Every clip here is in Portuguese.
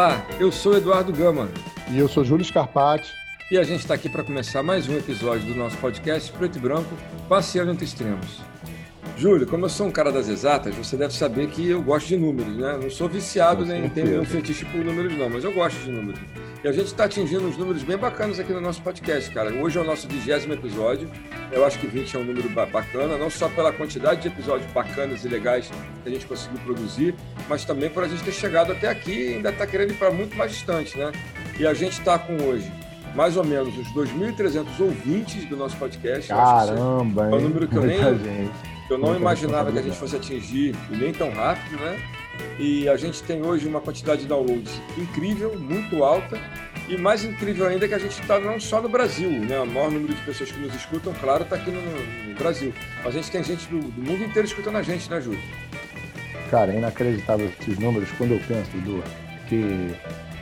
Olá, eu sou Eduardo Gama. E eu sou Júlio Scarpati. E a gente está aqui para começar mais um episódio do nosso podcast Preto e Branco, Passeando entre Extremos. Júlio, como eu sou um cara das exatas, você deve saber que eu gosto de números, né? Não sou viciado nem tenho nenhum fetiche por números, não, mas eu gosto de números. E a gente está atingindo uns números bem bacanas aqui no nosso podcast, cara. Hoje é o nosso vigésimo episódio. Eu acho que 20 é um número bacana, não só pela quantidade de episódios bacanas e legais que a gente conseguiu produzir, mas também por a gente ter chegado até aqui e ainda está querendo ir para muito mais distante, né? E a gente está com hoje mais ou menos os 2.300 ouvintes do nosso podcast. Caramba, é um número que eu nem, eu não imaginava que a gente fosse atingir nem tão rápido, né? E a gente tem hoje uma quantidade de downloads incrível, muito alta. E mais incrível ainda é que a gente está não só no Brasil, né? O maior número de pessoas que nos escutam, claro, está aqui no, no, Brasil. Mas a gente tem gente do, do, mundo inteiro escutando a gente, né, Júlio? Cara, é inacreditável esses números quando eu penso, Dudu, que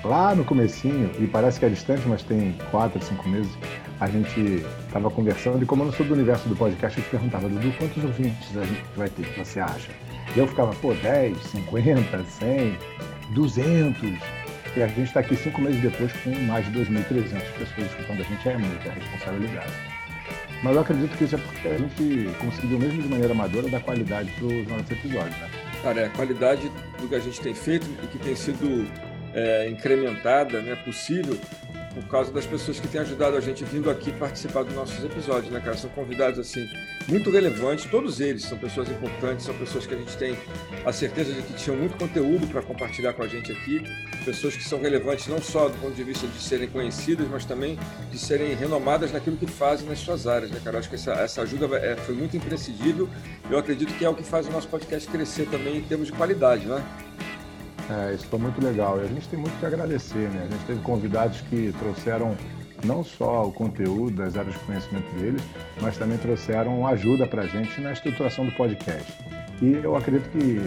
lá no comecinho, e parece que é distante, mas tem quatro, cinco meses, a gente estava conversando e como eu não sou do universo do podcast, eu te perguntava, Dudu, quantos ouvintes a gente vai ter, que você acha? E eu ficava, pô, 10, 50, 100, 200. E a gente está aqui cinco meses depois com mais de 2.300 pessoas escutando a gente, é muita responsabilidade. Mas eu acredito que isso é porque a gente conseguiu, mesmo de maneira amadora, dar qualidade para os nossos episódios, né? Cara, é a qualidade do que a gente tem feito e que tem sido é, incrementada, né, possível, por causa das pessoas que têm ajudado a gente vindo aqui participar dos nossos episódios, né, cara? São convidados, assim, muito relevantes, todos eles são pessoas importantes, são pessoas que a gente tem a certeza de que tinham muito conteúdo para compartilhar com a gente aqui, pessoas que são relevantes não só do ponto de vista de serem conhecidas, mas também de serem renomadas naquilo que fazem nas suas áreas, né, cara? Acho que essa, essa ajuda é, foi muito imprescindível, eu acredito que é o que faz o nosso podcast crescer também em termos de qualidade, né? É, isso foi muito legal. E a gente tem muito que agradecer, né? A gente teve convidados que trouxeram não só o conteúdo das áreas de conhecimento deles, mas também trouxeram ajuda para a gente na estruturação do podcast. E eu acredito que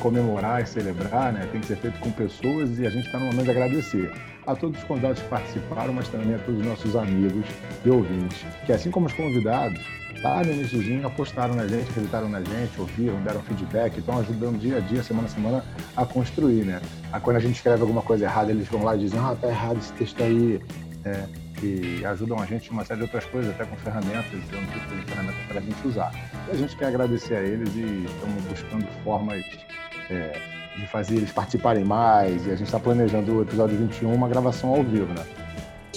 comemorar e celebrar né, tem que ser feito com pessoas e a gente está no momento de agradecer a todos os convidados que participaram, mas também a todos os nossos amigos e ouvintes, que assim como os convidados, lá no iníciozinho apostaram na gente, acreditaram na gente, ouviram, deram feedback, estão ajudando dia a dia, semana a semana, a construir, né? Aí quando a gente escreve alguma coisa errada, eles vão lá e dizem, ah, tá errado esse texto aí, é, e ajudam a gente em uma série de outras coisas, até com ferramentas, dando tipo de ferramentas para a gente usar. E a gente quer agradecer a eles e estamos buscando formas é, de fazer eles participarem mais, e a gente está planejando o episódio 21, uma gravação ao vivo, né?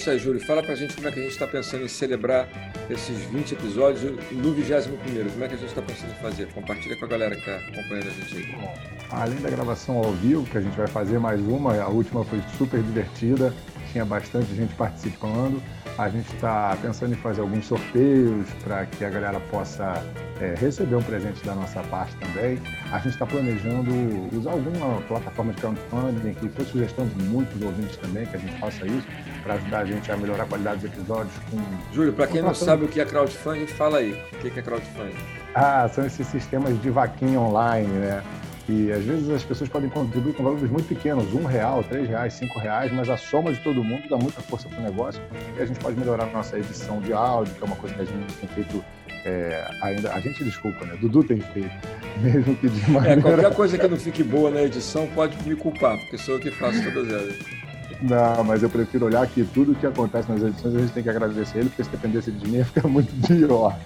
Isso aí, Júlio, fala pra gente como é que a gente está pensando em celebrar esses 20 episódios no 21 primeiro. Como é que a gente está pensando em fazer? Compartilha com a galera que está acompanhando a gente aí. Bom, além da gravação ao vivo, que a gente vai fazer mais uma, a última foi super divertida, tinha bastante gente participando. A gente está pensando em fazer alguns sorteios para que a galera possa é, receber um presente da nossa parte também. A gente está planejando usar alguma plataforma de crowdfunding, que foi sugestão de muitos ouvintes também, que a gente faça isso, para ajudar a gente a melhorar a qualidade dos episódios. Com... Júlio, para quem não sabe o que é crowdfunding, fala aí. O que é crowdfunding? Ah, são esses sistemas de vaquinha online, né? E às vezes as pessoas podem contribuir com valores muito pequenos, um real, três reais, cinco reais, mas a soma de todo mundo dá muita força para o negócio e a gente pode melhorar a nossa edição de áudio, que é uma coisa que a gente tem feito é, ainda. A gente desculpa, né? Dudu tem feito, mesmo que de é, maneira. É, qualquer coisa que não fique boa na edição pode me culpar, porque sou eu que faço todas elas. Não, mas eu prefiro olhar que tudo que acontece nas edições a gente tem que agradecer ele, porque se dependesse de mim fica muito pior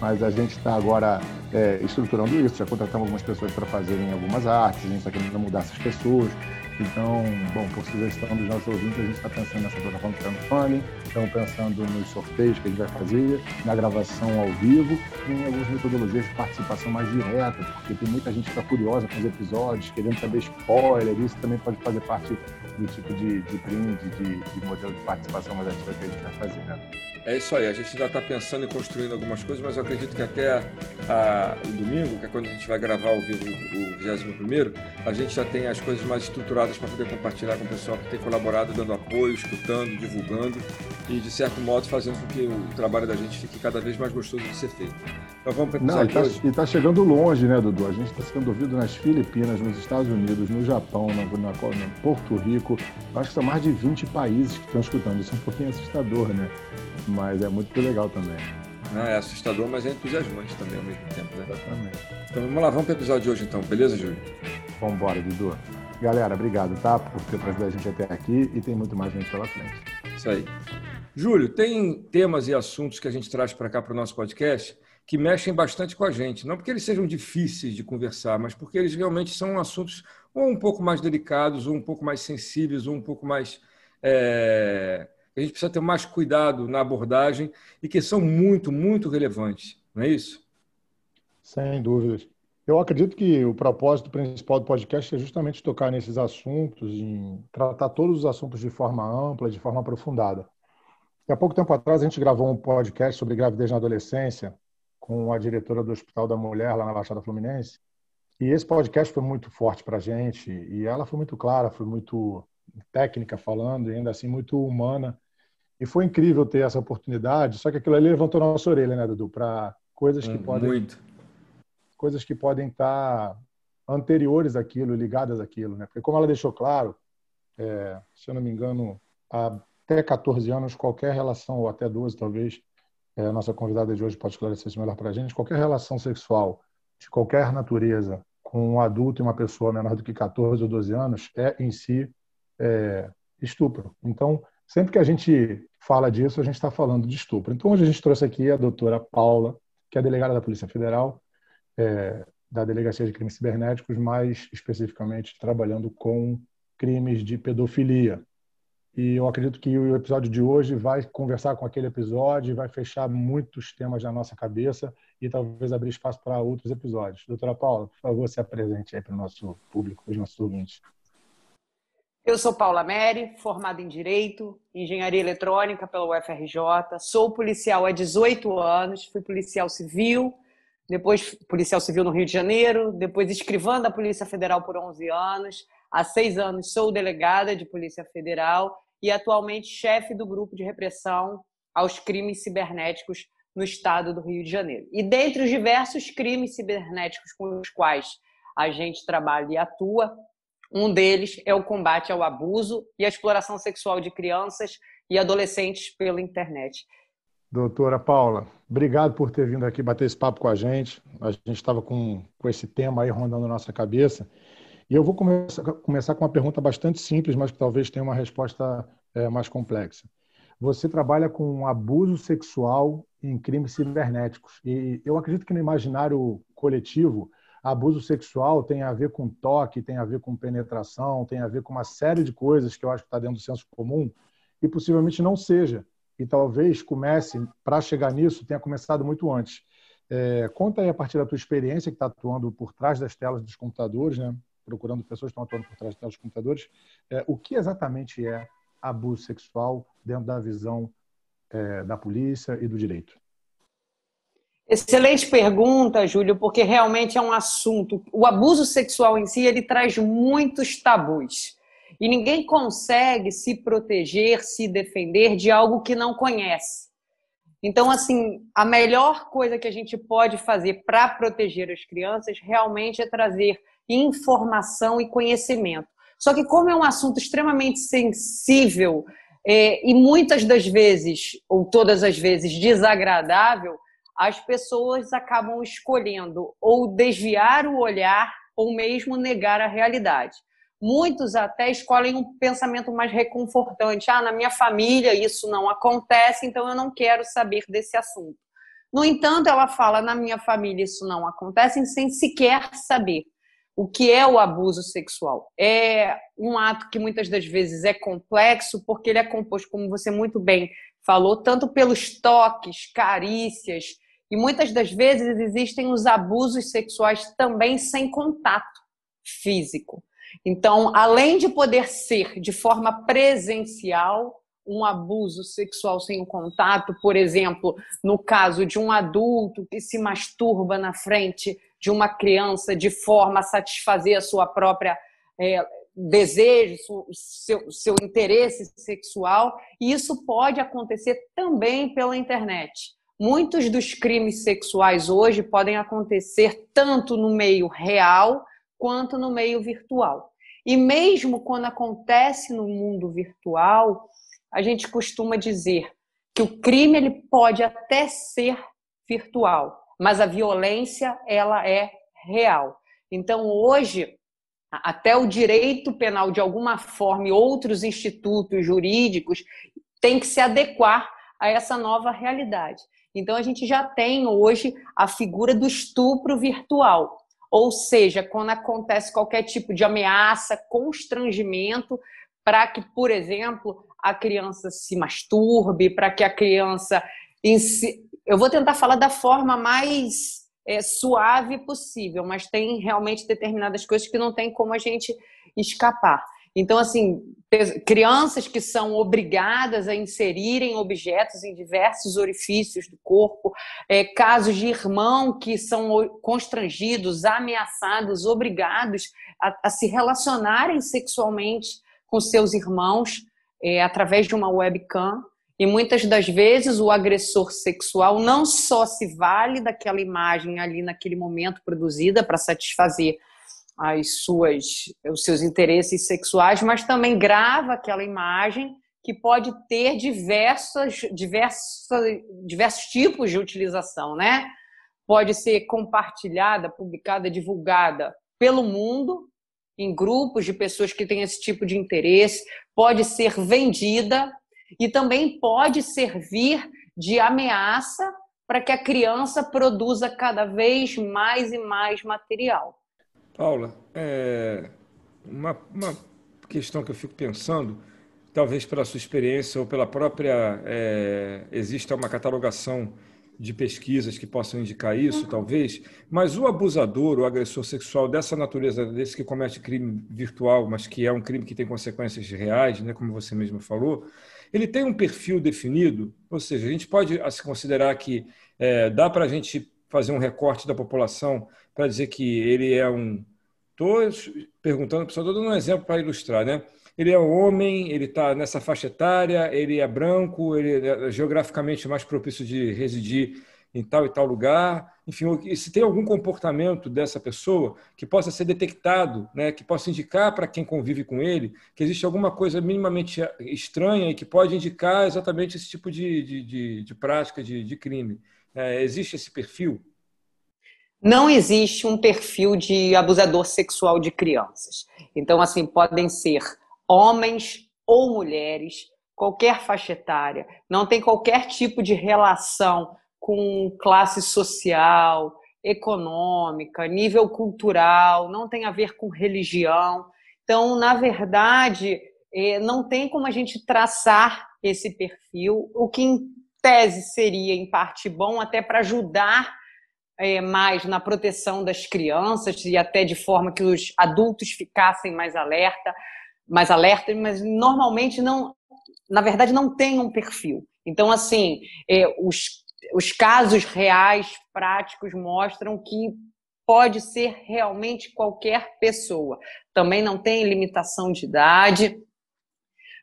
mas a gente está agora é, estruturando isso, já contratamos algumas pessoas para fazerem algumas artes, a gente está querendo mudar essas pessoas. Então, bom, por sugestão dos nossos ouvintes, a gente está pensando nessa plataforma de crowdfunding, estamos pensando nos sorteios que a gente vai fazer, na gravação ao vivo, e em algumas metodologias de participação mais direta, porque tem muita gente que está curiosa com os episódios, querendo saber spoiler, isso também pode fazer parte do tipo de, de brinde, de, de modelo de participação mais ativa que a gente vai fazer, né? É isso aí, a gente ainda está pensando em construindo algumas coisas, mas eu acredito que até a, o domingo, que é quando a gente vai gravar ao vivo o 21 a gente já tem as coisas mais estruturadas para poder compartilhar com o pessoal que tem colaborado, dando apoio, escutando, divulgando e, de certo modo, fazendo com que o trabalho da gente fique cada vez mais gostoso de ser feito. Então vamos para o Não, e está tá chegando longe, né, Dudu? A gente está sendo ouvido nas Filipinas, nos Estados Unidos, no Japão, na, na, na Porto Rico. Acho que são mais de 20 países que estão escutando. Isso é um pouquinho assustador, né? mas é muito legal também. Não, é assustador, mas é entusiasmante também ao mesmo tempo, né? Exatamente. Então vamos lá, vamos para o episódio de hoje então, beleza, Júlio? Vamos embora, Dudu. Galera, obrigado, tá? Por ter trazido a gente até aqui e tem muito mais gente pela frente. Isso aí. Júlio, tem temas e assuntos que a gente traz para cá para o nosso podcast que mexem bastante com a gente. Não porque eles sejam difíceis de conversar, mas porque eles realmente são assuntos ou um pouco mais delicados, ou um pouco mais sensíveis, ou um pouco mais. É... A gente precisa ter mais cuidado na abordagem e que são muito, muito relevantes, não é isso? Sem dúvidas. Eu acredito que o propósito principal do podcast é justamente tocar nesses assuntos, em tratar todos os assuntos de forma ampla, de forma aprofundada. há pouco tempo atrás a gente gravou um podcast sobre gravidez na adolescência com a diretora do Hospital da Mulher lá na Baixada Fluminense. E esse podcast foi muito forte para a gente e ela foi muito clara, foi muito técnica falando e ainda assim muito humana. E foi incrível ter essa oportunidade. Só que aquilo ali levantou nossa orelha, né, Dudu, para coisas que hum, podem muito coisas que podem estar anteriores àquilo, ligadas àquilo, né? Porque como ela deixou claro, é, se eu não me engano, até 14 anos, qualquer relação, ou até 12 talvez, a nossa convidada de hoje pode esclarecer isso melhor para a gente, qualquer relação sexual de qualquer natureza com um adulto e uma pessoa menor do que 14 ou 12 anos é, em si, é, estupro. Então, sempre que a gente fala disso, a gente está falando de estupro. Então, hoje a gente trouxe aqui a doutora Paula, que é delegada da Polícia Federal, é, da Delegacia de Crimes Cibernéticos, mais especificamente trabalhando com crimes de pedofilia. E eu acredito que o episódio de hoje vai conversar com aquele episódio, vai fechar muitos temas na nossa cabeça e talvez abrir espaço para outros episódios. Doutora Paula, por favor, se apresente aí para o nosso público, para os nossos ouvintes. Eu sou Paula Meri, formada em Direito, Engenharia Eletrônica pela UFRJ, sou policial há 18 anos, fui policial civil, depois policial civil no Rio de Janeiro, depois escrivã da Polícia Federal por 11 anos, há seis anos sou delegada de Polícia Federal e atualmente chefe do grupo de repressão aos crimes cibernéticos no estado do Rio de Janeiro. E dentre os diversos crimes cibernéticos com os quais a gente trabalha e atua, um deles é o combate ao abuso e à exploração sexual de crianças e adolescentes pela internet. Doutora Paula, obrigado por ter vindo aqui bater esse papo com a gente. A gente estava com, com esse tema aí rondando nossa cabeça. E eu vou começar, começar com uma pergunta bastante simples, mas que talvez tenha uma resposta é, mais complexa. Você trabalha com abuso sexual em crimes cibernéticos. E eu acredito que no imaginário coletivo, abuso sexual tem a ver com toque, tem a ver com penetração, tem a ver com uma série de coisas que eu acho que está dentro do senso comum e possivelmente não seja e talvez comece, para chegar nisso, tenha começado muito antes. É, conta aí a partir da tua experiência que está atuando por trás das telas dos computadores, né? Procurando pessoas que estão atuando por trás dos computadores, é, o que exatamente é abuso sexual dentro da visão é, da polícia e do direito? Excelente pergunta, Júlio, porque realmente é um assunto. O abuso sexual em si ele traz muitos tabus. E ninguém consegue se proteger, se defender de algo que não conhece. Então, assim, a melhor coisa que a gente pode fazer para proteger as crianças realmente é trazer informação e conhecimento. Só que, como é um assunto extremamente sensível é, e muitas das vezes, ou todas as vezes, desagradável, as pessoas acabam escolhendo ou desviar o olhar ou mesmo negar a realidade. Muitos até escolhem um pensamento mais reconfortante. Ah, na minha família isso não acontece, então eu não quero saber desse assunto. No entanto, ela fala: na minha família isso não acontece, sem sequer saber o que é o abuso sexual. É um ato que muitas das vezes é complexo, porque ele é composto, como você muito bem falou, tanto pelos toques, carícias, e muitas das vezes existem os abusos sexuais também sem contato físico. Então, além de poder ser de forma presencial, um abuso sexual sem contato, por exemplo, no caso de um adulto que se masturba na frente de uma criança de forma a satisfazer a sua própria é, desejo, seu, seu interesse sexual, e isso pode acontecer também pela internet. Muitos dos crimes sexuais hoje podem acontecer tanto no meio real quanto no meio virtual. E mesmo quando acontece no mundo virtual, a gente costuma dizer que o crime ele pode até ser virtual, mas a violência ela é real. Então hoje até o direito penal, de alguma forma, e outros institutos jurídicos, tem que se adequar a essa nova realidade. Então, a gente já tem hoje a figura do estupro virtual, ou seja, quando acontece qualquer tipo de ameaça, constrangimento, para que, por exemplo, a criança se masturbe, para que a criança. Eu vou tentar falar da forma mais é, suave possível, mas tem realmente determinadas coisas que não tem como a gente escapar. Então, assim, crianças que são obrigadas a inserirem objetos em diversos orifícios do corpo, é, casos de irmão que são constrangidos, ameaçados, obrigados a, a se relacionarem sexualmente com seus irmãos é, através de uma webcam. E muitas das vezes o agressor sexual não só se vale daquela imagem ali naquele momento produzida para satisfazer as suas, os seus interesses sexuais, mas também grava aquela imagem que pode ter diversas, diversas, diversos tipos de utilização, né? Pode ser compartilhada, publicada, divulgada pelo mundo, em grupos de pessoas que têm esse tipo de interesse, pode ser vendida e também pode servir de ameaça para que a criança produza cada vez mais e mais material. Paula, é uma, uma questão que eu fico pensando, talvez pela sua experiência ou pela própria. É, uma catalogação de pesquisas que possam indicar isso, uhum. talvez, mas o abusador, o agressor sexual dessa natureza, desse que comete crime virtual, mas que é um crime que tem consequências reais, né, como você mesmo falou, ele tem um perfil definido, ou seja, a gente pode se considerar que é, dá para a gente fazer um recorte da população para dizer que ele é um. Estou perguntando, só estou dando um exemplo para ilustrar, né? Ele é homem, ele está nessa faixa etária, ele é branco, ele é geograficamente mais propício de residir em tal e tal lugar. Enfim, se tem algum comportamento dessa pessoa que possa ser detectado, né, que possa indicar para quem convive com ele que existe alguma coisa minimamente estranha e que pode indicar exatamente esse tipo de, de, de, de prática, de, de crime. É, existe esse perfil? Não existe um perfil de abusador sexual de crianças. Então, assim, podem ser homens ou mulheres, qualquer faixa etária, não tem qualquer tipo de relação com classe social, econômica, nível cultural, não tem a ver com religião. Então, na verdade, é, não tem como a gente traçar esse perfil, o que em tese seria, em parte, bom até para ajudar é, mais na proteção das crianças e até de forma que os adultos ficassem mais alerta, mais alerta, mas normalmente não, na verdade, não tem um perfil. Então, assim, é, os, os casos reais, práticos, mostram que pode ser realmente qualquer pessoa. Também não tem limitação de idade,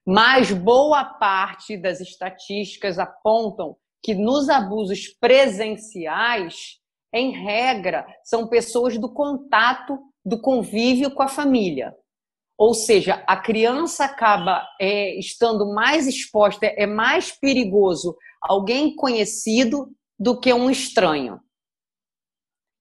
mas boa parte das estatísticas apontam que nos abusos presenciais, em regra, são pessoas do contato, do convívio com a família. Ou seja, a criança acaba é, estando mais exposta, é mais perigoso alguém conhecido do que um estranho.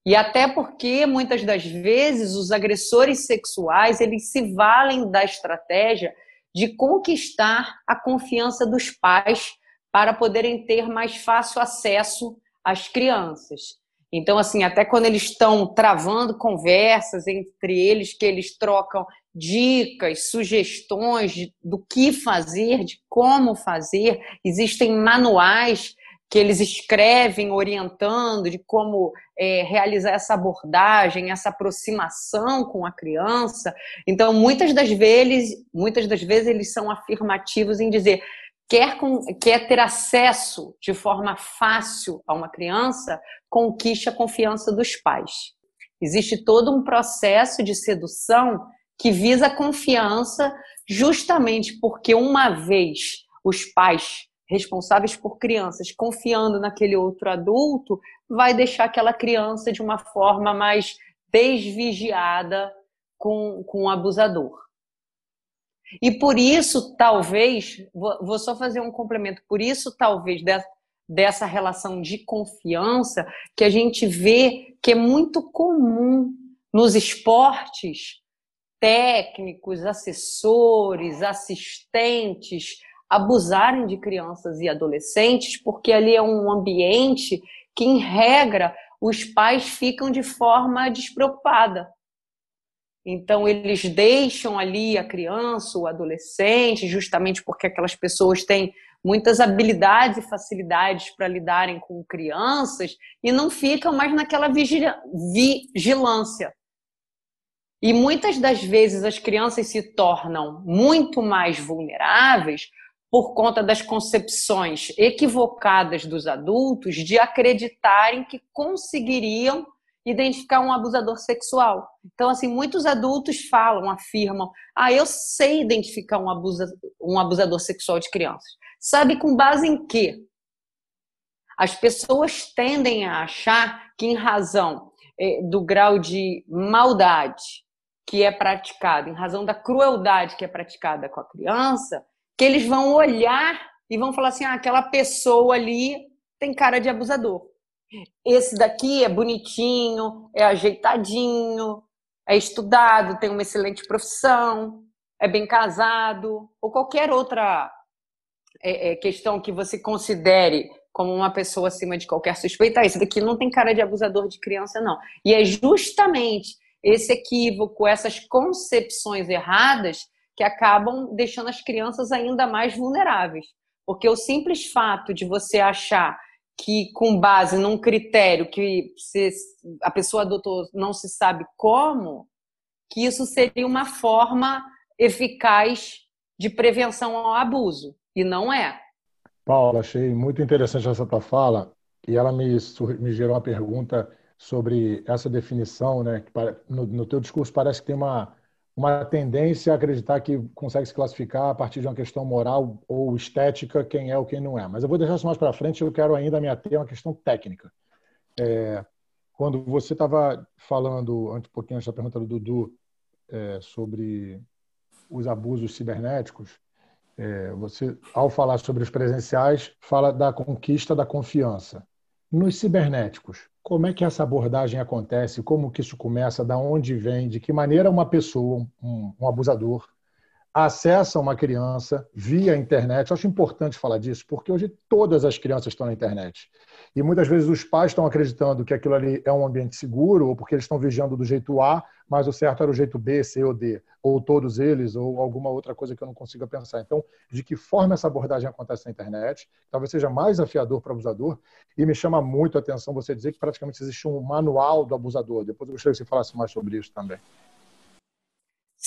E até porque muitas das vezes os agressores sexuais eles se valem da estratégia de conquistar a confiança dos pais para poderem ter mais fácil acesso às crianças. Então, assim, até quando eles estão travando conversas entre eles, que eles trocam dicas, sugestões do que fazer, de como fazer, existem manuais que eles escrevem orientando de como é, realizar essa abordagem, essa aproximação com a criança. Então, muitas das vezes, muitas das vezes eles são afirmativos em dizer quer, com, quer ter acesso de forma fácil a uma criança, conquiste a confiança dos pais. Existe todo um processo de sedução que visa confiança, justamente porque uma vez os pais responsáveis por crianças confiando naquele outro adulto, vai deixar aquela criança de uma forma mais desvigiada com, com o abusador. E por isso, talvez, vou só fazer um complemento, por isso, talvez, dessa relação de confiança, que a gente vê que é muito comum nos esportes técnicos, assessores, assistentes abusarem de crianças e adolescentes, porque ali é um ambiente que, em regra, os pais ficam de forma despreocupada. Então, eles deixam ali a criança, o adolescente, justamente porque aquelas pessoas têm muitas habilidades e facilidades para lidarem com crianças e não ficam mais naquela vigilância. E muitas das vezes as crianças se tornam muito mais vulneráveis por conta das concepções equivocadas dos adultos de acreditarem que conseguiriam identificar um abusador sexual. Então, assim, muitos adultos falam, afirmam: ah, eu sei identificar um, abusa, um abusador sexual de crianças. Sabe com base em quê? As pessoas tendem a achar que, em razão do grau de maldade que é praticado, em razão da crueldade que é praticada com a criança, que eles vão olhar e vão falar assim: ah, aquela pessoa ali tem cara de abusador. Esse daqui é bonitinho, é ajeitadinho, é estudado, tem uma excelente profissão, é bem casado, ou qualquer outra é, é, questão que você considere como uma pessoa acima de qualquer suspeita. Esse daqui não tem cara de abusador de criança, não. E é justamente esse equívoco, essas concepções erradas que acabam deixando as crianças ainda mais vulneráveis. Porque o simples fato de você achar que com base num critério que a pessoa adotou não se sabe como, que isso seria uma forma eficaz de prevenção ao abuso. E não é. Paula, achei muito interessante essa tua fala e ela me, me gerou uma pergunta sobre essa definição, né? Que no, no teu discurso parece que tem uma, uma tendência a acreditar que consegue se classificar a partir de uma questão moral ou estética quem é ou quem não é. Mas eu vou deixar isso mais para frente, eu quero ainda me ater a uma questão técnica. É, quando você estava falando, antes, um pouquinho antes da pergunta do Dudu, é, sobre os abusos cibernéticos, é, você, ao falar sobre os presenciais, fala da conquista da confiança. Nos cibernéticos, como é que essa abordagem acontece? Como que isso começa? Da onde vem? De que maneira uma pessoa, um, um abusador, acessa uma criança via internet? Eu acho importante falar disso, porque hoje todas as crianças estão na internet. E muitas vezes os pais estão acreditando que aquilo ali é um ambiente seguro, ou porque eles estão vigiando do jeito A, mas o certo era o jeito B, C ou D, ou todos eles, ou alguma outra coisa que eu não consiga pensar. Então, de que forma essa abordagem acontece na internet? Talvez seja mais afiador para o abusador, e me chama muito a atenção você dizer que praticamente existe um manual do abusador. Depois eu gostaria que você falasse mais sobre isso também.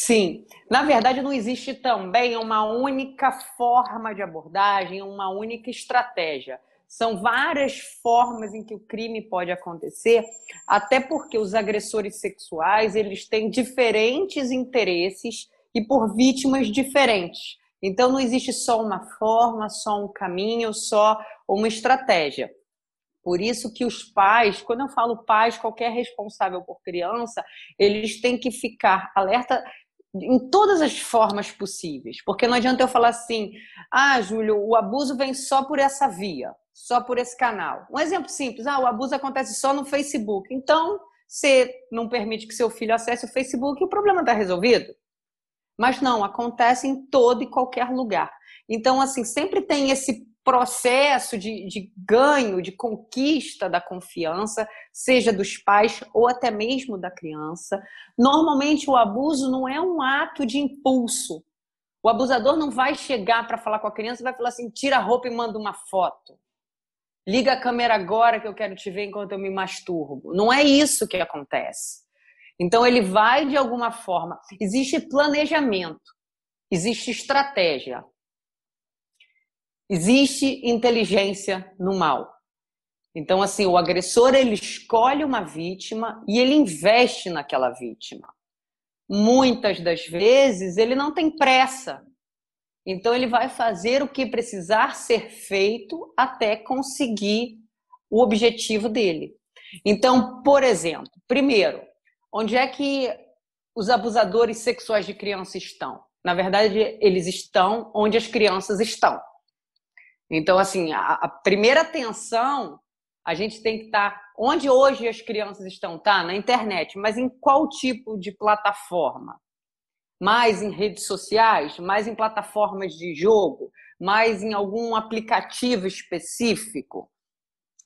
Sim, na verdade não existe também uma única forma de abordagem, uma única estratégia. São várias formas em que o crime pode acontecer, até porque os agressores sexuais eles têm diferentes interesses e por vítimas diferentes. Então não existe só uma forma, só um caminho, só uma estratégia. Por isso que os pais, quando eu falo pais, qualquer responsável por criança, eles têm que ficar alerta em todas as formas possíveis. Porque não adianta eu falar assim, ah, Júlio, o abuso vem só por essa via só por esse canal. Um exemplo simples: ah, o abuso acontece só no Facebook. Então, você não permite que seu filho acesse o Facebook e o problema está resolvido. Mas não, acontece em todo e qualquer lugar. Então, assim, sempre tem esse processo de, de ganho, de conquista da confiança, seja dos pais ou até mesmo da criança. Normalmente, o abuso não é um ato de impulso. O abusador não vai chegar para falar com a criança e vai falar assim: tira a roupa e manda uma foto liga a câmera agora que eu quero te ver enquanto eu me masturbo. Não é isso que acontece. Então ele vai de alguma forma. Existe planejamento, existe estratégia, existe inteligência no mal. Então assim, o agressor ele escolhe uma vítima e ele investe naquela vítima. Muitas das vezes ele não tem pressa. Então, ele vai fazer o que precisar ser feito até conseguir o objetivo dele. Então, por exemplo, primeiro, onde é que os abusadores sexuais de crianças estão? Na verdade, eles estão onde as crianças estão. Então, assim, a, a primeira atenção a gente tem que estar tá onde hoje as crianças estão, tá? Na internet, mas em qual tipo de plataforma? mais em redes sociais, mais em plataformas de jogo, mais em algum aplicativo específico.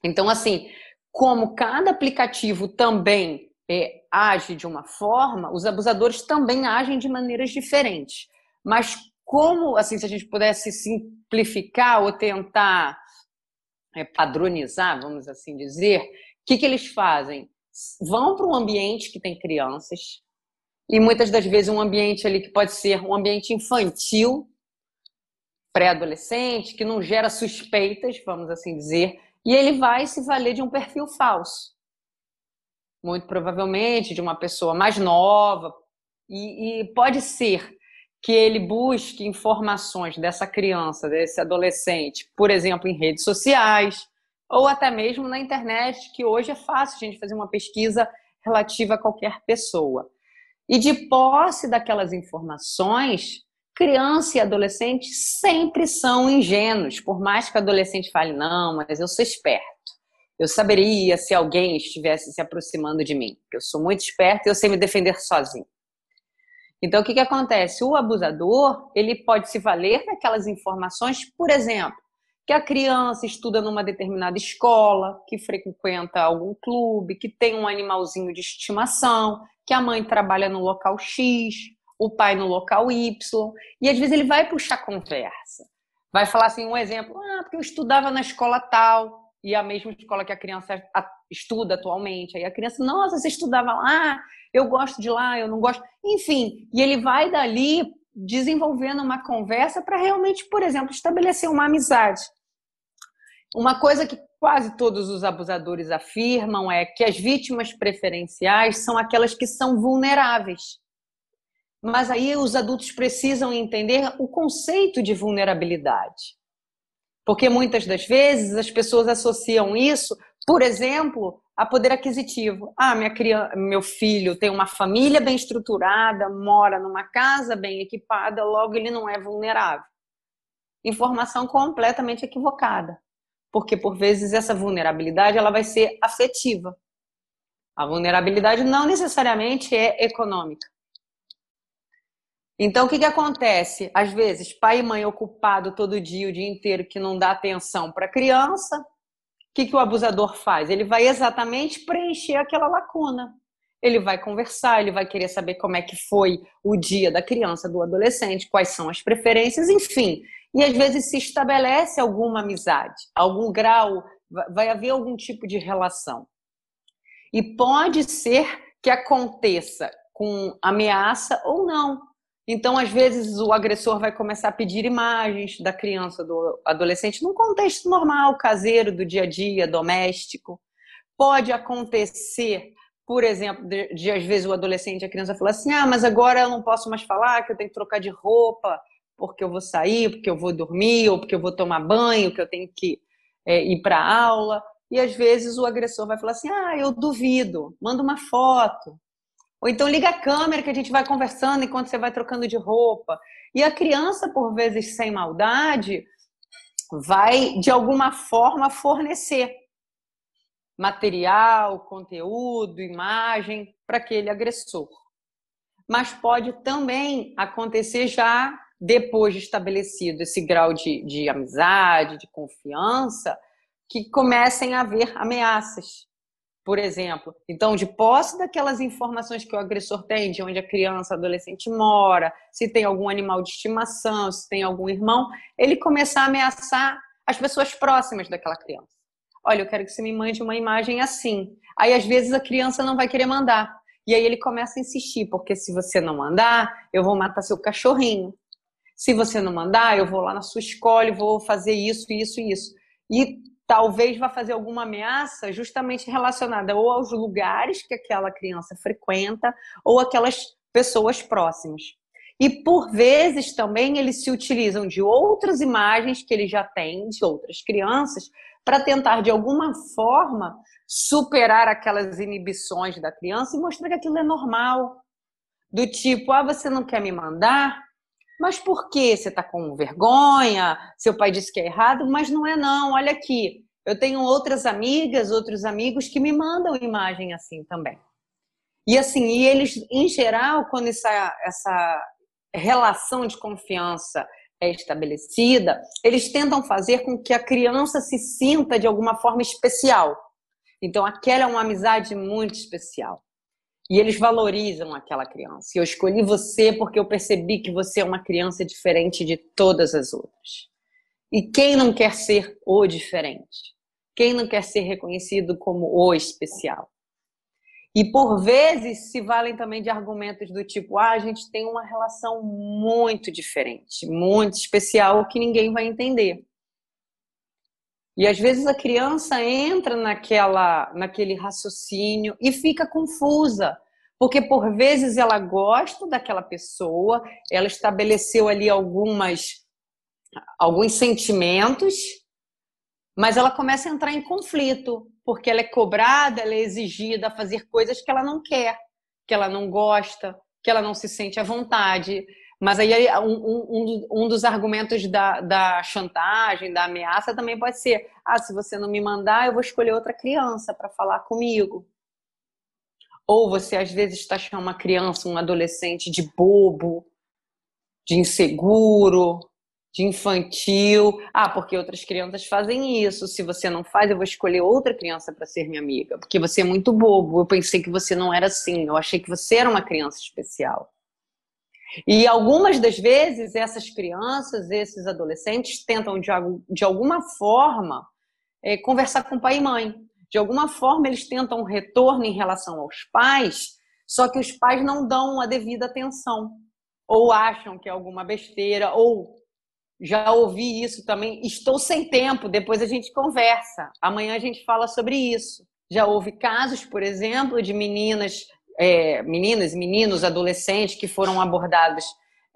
Então, assim, como cada aplicativo também é, age de uma forma, os abusadores também agem de maneiras diferentes. Mas como, assim, se a gente pudesse simplificar ou tentar é, padronizar, vamos assim dizer, o que, que eles fazem? Vão para um ambiente que tem crianças, e muitas das vezes um ambiente ali que pode ser um ambiente infantil, pré-adolescente, que não gera suspeitas, vamos assim dizer, e ele vai se valer de um perfil falso. Muito provavelmente de uma pessoa mais nova, e, e pode ser que ele busque informações dessa criança, desse adolescente, por exemplo, em redes sociais, ou até mesmo na internet, que hoje é fácil a gente fazer uma pesquisa relativa a qualquer pessoa. E de posse daquelas informações, criança e adolescente sempre são ingênuos, por mais que o adolescente fale, não, mas eu sou esperto. Eu saberia se alguém estivesse se aproximando de mim. Eu sou muito esperto e eu sei me defender sozinho. Então, o que, que acontece? O abusador, ele pode se valer daquelas informações, por exemplo, que a criança estuda numa determinada escola, que frequenta algum clube, que tem um animalzinho de estimação, que a mãe trabalha no local X, o pai no local Y, e às vezes ele vai puxar conversa. Vai falar assim, um exemplo, ah, porque eu estudava na escola tal, e a mesma escola que a criança estuda atualmente. Aí a criança, nossa, você estudava lá, eu gosto de lá, eu não gosto. Enfim, e ele vai dali desenvolvendo uma conversa para realmente, por exemplo, estabelecer uma amizade. Uma coisa que quase todos os abusadores afirmam é que as vítimas preferenciais são aquelas que são vulneráveis. Mas aí os adultos precisam entender o conceito de vulnerabilidade. Porque muitas das vezes as pessoas associam isso, por exemplo, a poder aquisitivo. Ah, minha criança, meu filho tem uma família bem estruturada, mora numa casa bem equipada, logo ele não é vulnerável. Informação completamente equivocada. Porque por vezes essa vulnerabilidade ela vai ser afetiva. A vulnerabilidade não necessariamente é econômica. Então, o que, que acontece? Às vezes, pai e mãe ocupado todo dia, o dia inteiro, que não dá atenção para a criança, que, que o abusador faz? Ele vai exatamente preencher aquela lacuna. Ele vai conversar, ele vai querer saber como é que foi o dia da criança, do adolescente, quais são as preferências, enfim. E às vezes se estabelece alguma amizade, algum grau, vai haver algum tipo de relação. E pode ser que aconteça com ameaça ou não. Então, às vezes, o agressor vai começar a pedir imagens da criança, do adolescente, num contexto normal, caseiro, do dia a dia, doméstico. Pode acontecer, por exemplo, de, de às vezes o adolescente, a criança fala assim: ah, mas agora eu não posso mais falar, que eu tenho que trocar de roupa, porque eu vou sair, porque eu vou dormir, ou porque eu vou tomar banho, que eu tenho que é, ir para aula. E às vezes o agressor vai falar assim: ah, eu duvido, manda uma foto. Ou então liga a câmera que a gente vai conversando enquanto você vai trocando de roupa. E a criança, por vezes sem maldade, vai de alguma forma fornecer material, conteúdo, imagem para aquele agressor. Mas pode também acontecer já depois de estabelecido esse grau de, de amizade, de confiança, que comecem a haver ameaças por exemplo. Então, de posse daquelas informações que o agressor tem, de onde a criança, adolescente mora, se tem algum animal de estimação, se tem algum irmão, ele começar a ameaçar as pessoas próximas daquela criança. Olha, eu quero que você me mande uma imagem assim. Aí, às vezes, a criança não vai querer mandar. E aí ele começa a insistir, porque se você não mandar, eu vou matar seu cachorrinho. Se você não mandar, eu vou lá na sua escola e vou fazer isso, isso e isso. E talvez vá fazer alguma ameaça justamente relacionada ou aos lugares que aquela criança frequenta ou aquelas pessoas próximas. E por vezes também eles se utilizam de outras imagens que ele já tem de outras crianças para tentar de alguma forma superar aquelas inibições da criança e mostrar que aquilo é normal. Do tipo, ah, você não quer me mandar? Mas por que? Você está com vergonha? Seu pai disse que é errado? Mas não é não, olha aqui. Eu tenho outras amigas, outros amigos que me mandam imagem assim também. E assim, e eles, em geral, quando essa, essa relação de confiança é estabelecida, eles tentam fazer com que a criança se sinta de alguma forma especial. Então, aquela é uma amizade muito especial. E eles valorizam aquela criança. Eu escolhi você porque eu percebi que você é uma criança diferente de todas as outras. E quem não quer ser o diferente? Quem não quer ser reconhecido como o especial? E por vezes se valem também de argumentos do tipo: ah, a gente tem uma relação muito diferente, muito especial, que ninguém vai entender. E às vezes a criança entra naquela, naquele raciocínio e fica confusa, porque por vezes ela gosta daquela pessoa, ela estabeleceu ali algumas alguns sentimentos, mas ela começa a entrar em conflito, porque ela é cobrada, ela é exigida a fazer coisas que ela não quer, que ela não gosta, que ela não se sente à vontade. Mas aí um, um, um dos argumentos da, da chantagem, da ameaça também pode ser: ah, se você não me mandar, eu vou escolher outra criança para falar comigo. Ou você às vezes está chamando uma criança, um adolescente de bobo, de inseguro, de infantil. Ah, porque outras crianças fazem isso. Se você não faz, eu vou escolher outra criança para ser minha amiga. Porque você é muito bobo. Eu pensei que você não era assim. Eu achei que você era uma criança especial. E algumas das vezes, essas crianças, esses adolescentes, tentam de, de alguma forma é, conversar com pai e mãe. De alguma forma, eles tentam um retorno em relação aos pais, só que os pais não dão a devida atenção. Ou acham que é alguma besteira, ou já ouvi isso também. Estou sem tempo, depois a gente conversa. Amanhã a gente fala sobre isso. Já houve casos, por exemplo, de meninas, é, meninas, meninos, adolescentes que foram abordados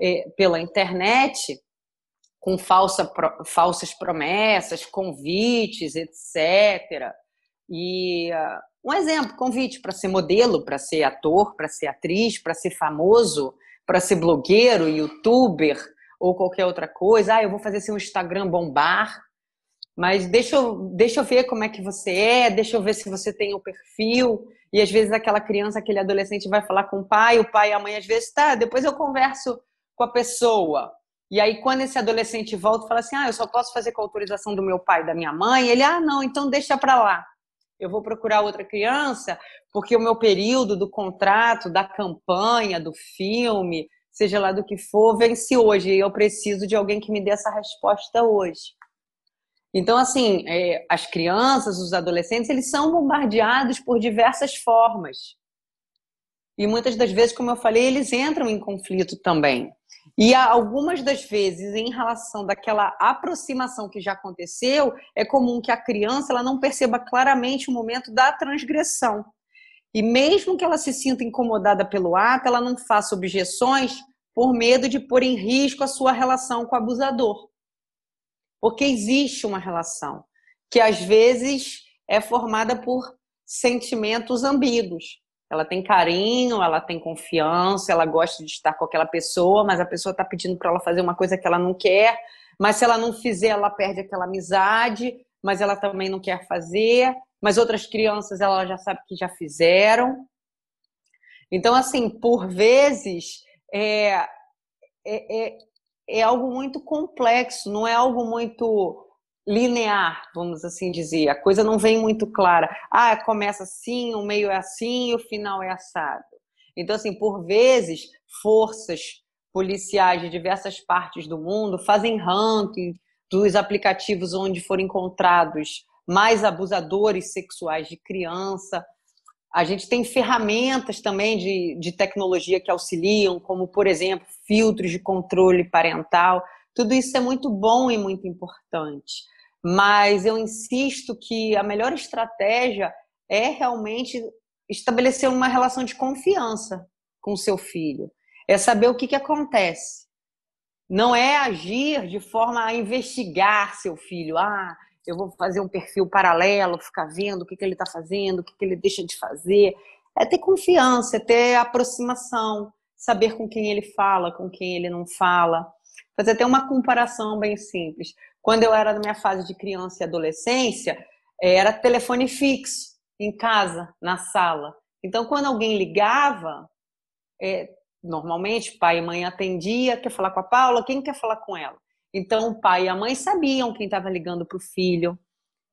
é, pela internet com falsa, pro, falsas promessas, convites, etc. E uh, um exemplo, convite para ser modelo, para ser ator, para ser atriz, para ser famoso, para ser blogueiro, youtuber, ou qualquer outra coisa. Ah, eu vou fazer seu Instagram bombar, mas deixa eu, deixa eu ver como é que você é, deixa eu ver se você tem o perfil. E às vezes aquela criança, aquele adolescente vai falar com o pai, o pai e a mãe às vezes, tá, depois eu converso com a pessoa. E aí, quando esse adolescente volta fala assim: Ah, eu só posso fazer com autorização do meu pai e da minha mãe, ele, ah, não, então deixa para lá. Eu vou procurar outra criança, porque o meu período do contrato, da campanha, do filme, seja lá do que for, vence hoje. E eu preciso de alguém que me dê essa resposta hoje. Então, assim, é, as crianças, os adolescentes, eles são bombardeados por diversas formas. E muitas das vezes, como eu falei, eles entram em conflito também. E algumas das vezes, em relação daquela aproximação que já aconteceu, é comum que a criança ela não perceba claramente o momento da transgressão. E mesmo que ela se sinta incomodada pelo ato, ela não faça objeções por medo de pôr em risco a sua relação com o abusador. Porque existe uma relação que às vezes é formada por sentimentos ambíguos. Ela tem carinho, ela tem confiança, ela gosta de estar com aquela pessoa, mas a pessoa está pedindo para ela fazer uma coisa que ela não quer, mas se ela não fizer, ela perde aquela amizade, mas ela também não quer fazer mas outras crianças ela já sabe que já fizeram. Então, assim, por vezes é, é, é, é algo muito complexo, não é algo muito linear, vamos assim dizer. A coisa não vem muito clara. Ah, começa assim, o meio é assim, o final é assado. Então, assim, por vezes, forças policiais de diversas partes do mundo fazem ranking dos aplicativos onde foram encontrados mais abusadores sexuais de criança. A gente tem ferramentas também de, de tecnologia que auxiliam, como, por exemplo, filtros de controle parental. Tudo isso é muito bom e muito importante. Mas eu insisto que a melhor estratégia é realmente estabelecer uma relação de confiança com o seu filho. É saber o que, que acontece. Não é agir de forma a investigar seu filho. Ah, eu vou fazer um perfil paralelo, ficar vendo o que, que ele está fazendo, o que, que ele deixa de fazer. É ter confiança, é ter aproximação, saber com quem ele fala, com quem ele não fala. Fazer até uma comparação bem simples. Quando eu era na minha fase de criança e adolescência, era telefone fixo, em casa, na sala. Então, quando alguém ligava, é, normalmente pai e mãe atendia, quer falar com a Paula, quem quer falar com ela? Então o pai e a mãe sabiam quem estava ligando para o filho.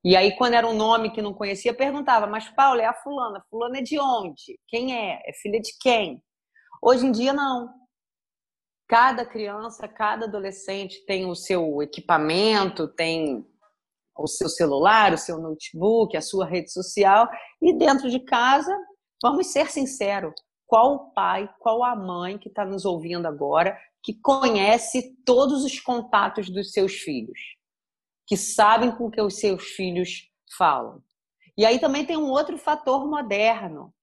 E aí, quando era um nome que não conhecia, perguntava, mas Paula é a fulana, fulana é de onde? Quem é? É filha de quem? Hoje em dia, não. Cada criança, cada adolescente tem o seu equipamento, tem o seu celular, o seu notebook, a sua rede social, e dentro de casa, vamos ser sinceros, qual o pai, qual a mãe que está nos ouvindo agora que conhece todos os contatos dos seus filhos, que sabem com que os seus filhos falam. E aí também tem um outro fator moderno.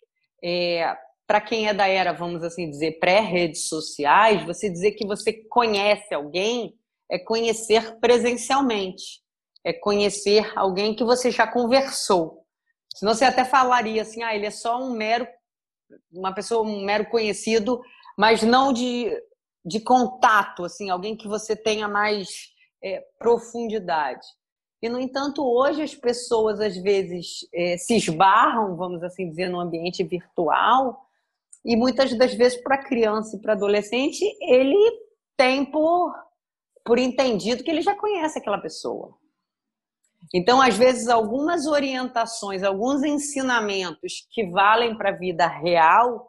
É, Para quem é da era, vamos assim dizer, pré-redes sociais, você dizer que você conhece alguém é conhecer presencialmente, é conhecer alguém que você já conversou. Senão você até falaria assim, ah, ele é só um mero, uma pessoa, um mero conhecido, mas não de de contato, assim, alguém que você tenha mais é, profundidade. E, no entanto, hoje as pessoas às vezes é, se esbarram, vamos assim dizer, no ambiente virtual, e muitas das vezes para criança e para adolescente, ele tem por, por entendido que ele já conhece aquela pessoa. Então, às vezes, algumas orientações, alguns ensinamentos que valem para a vida real,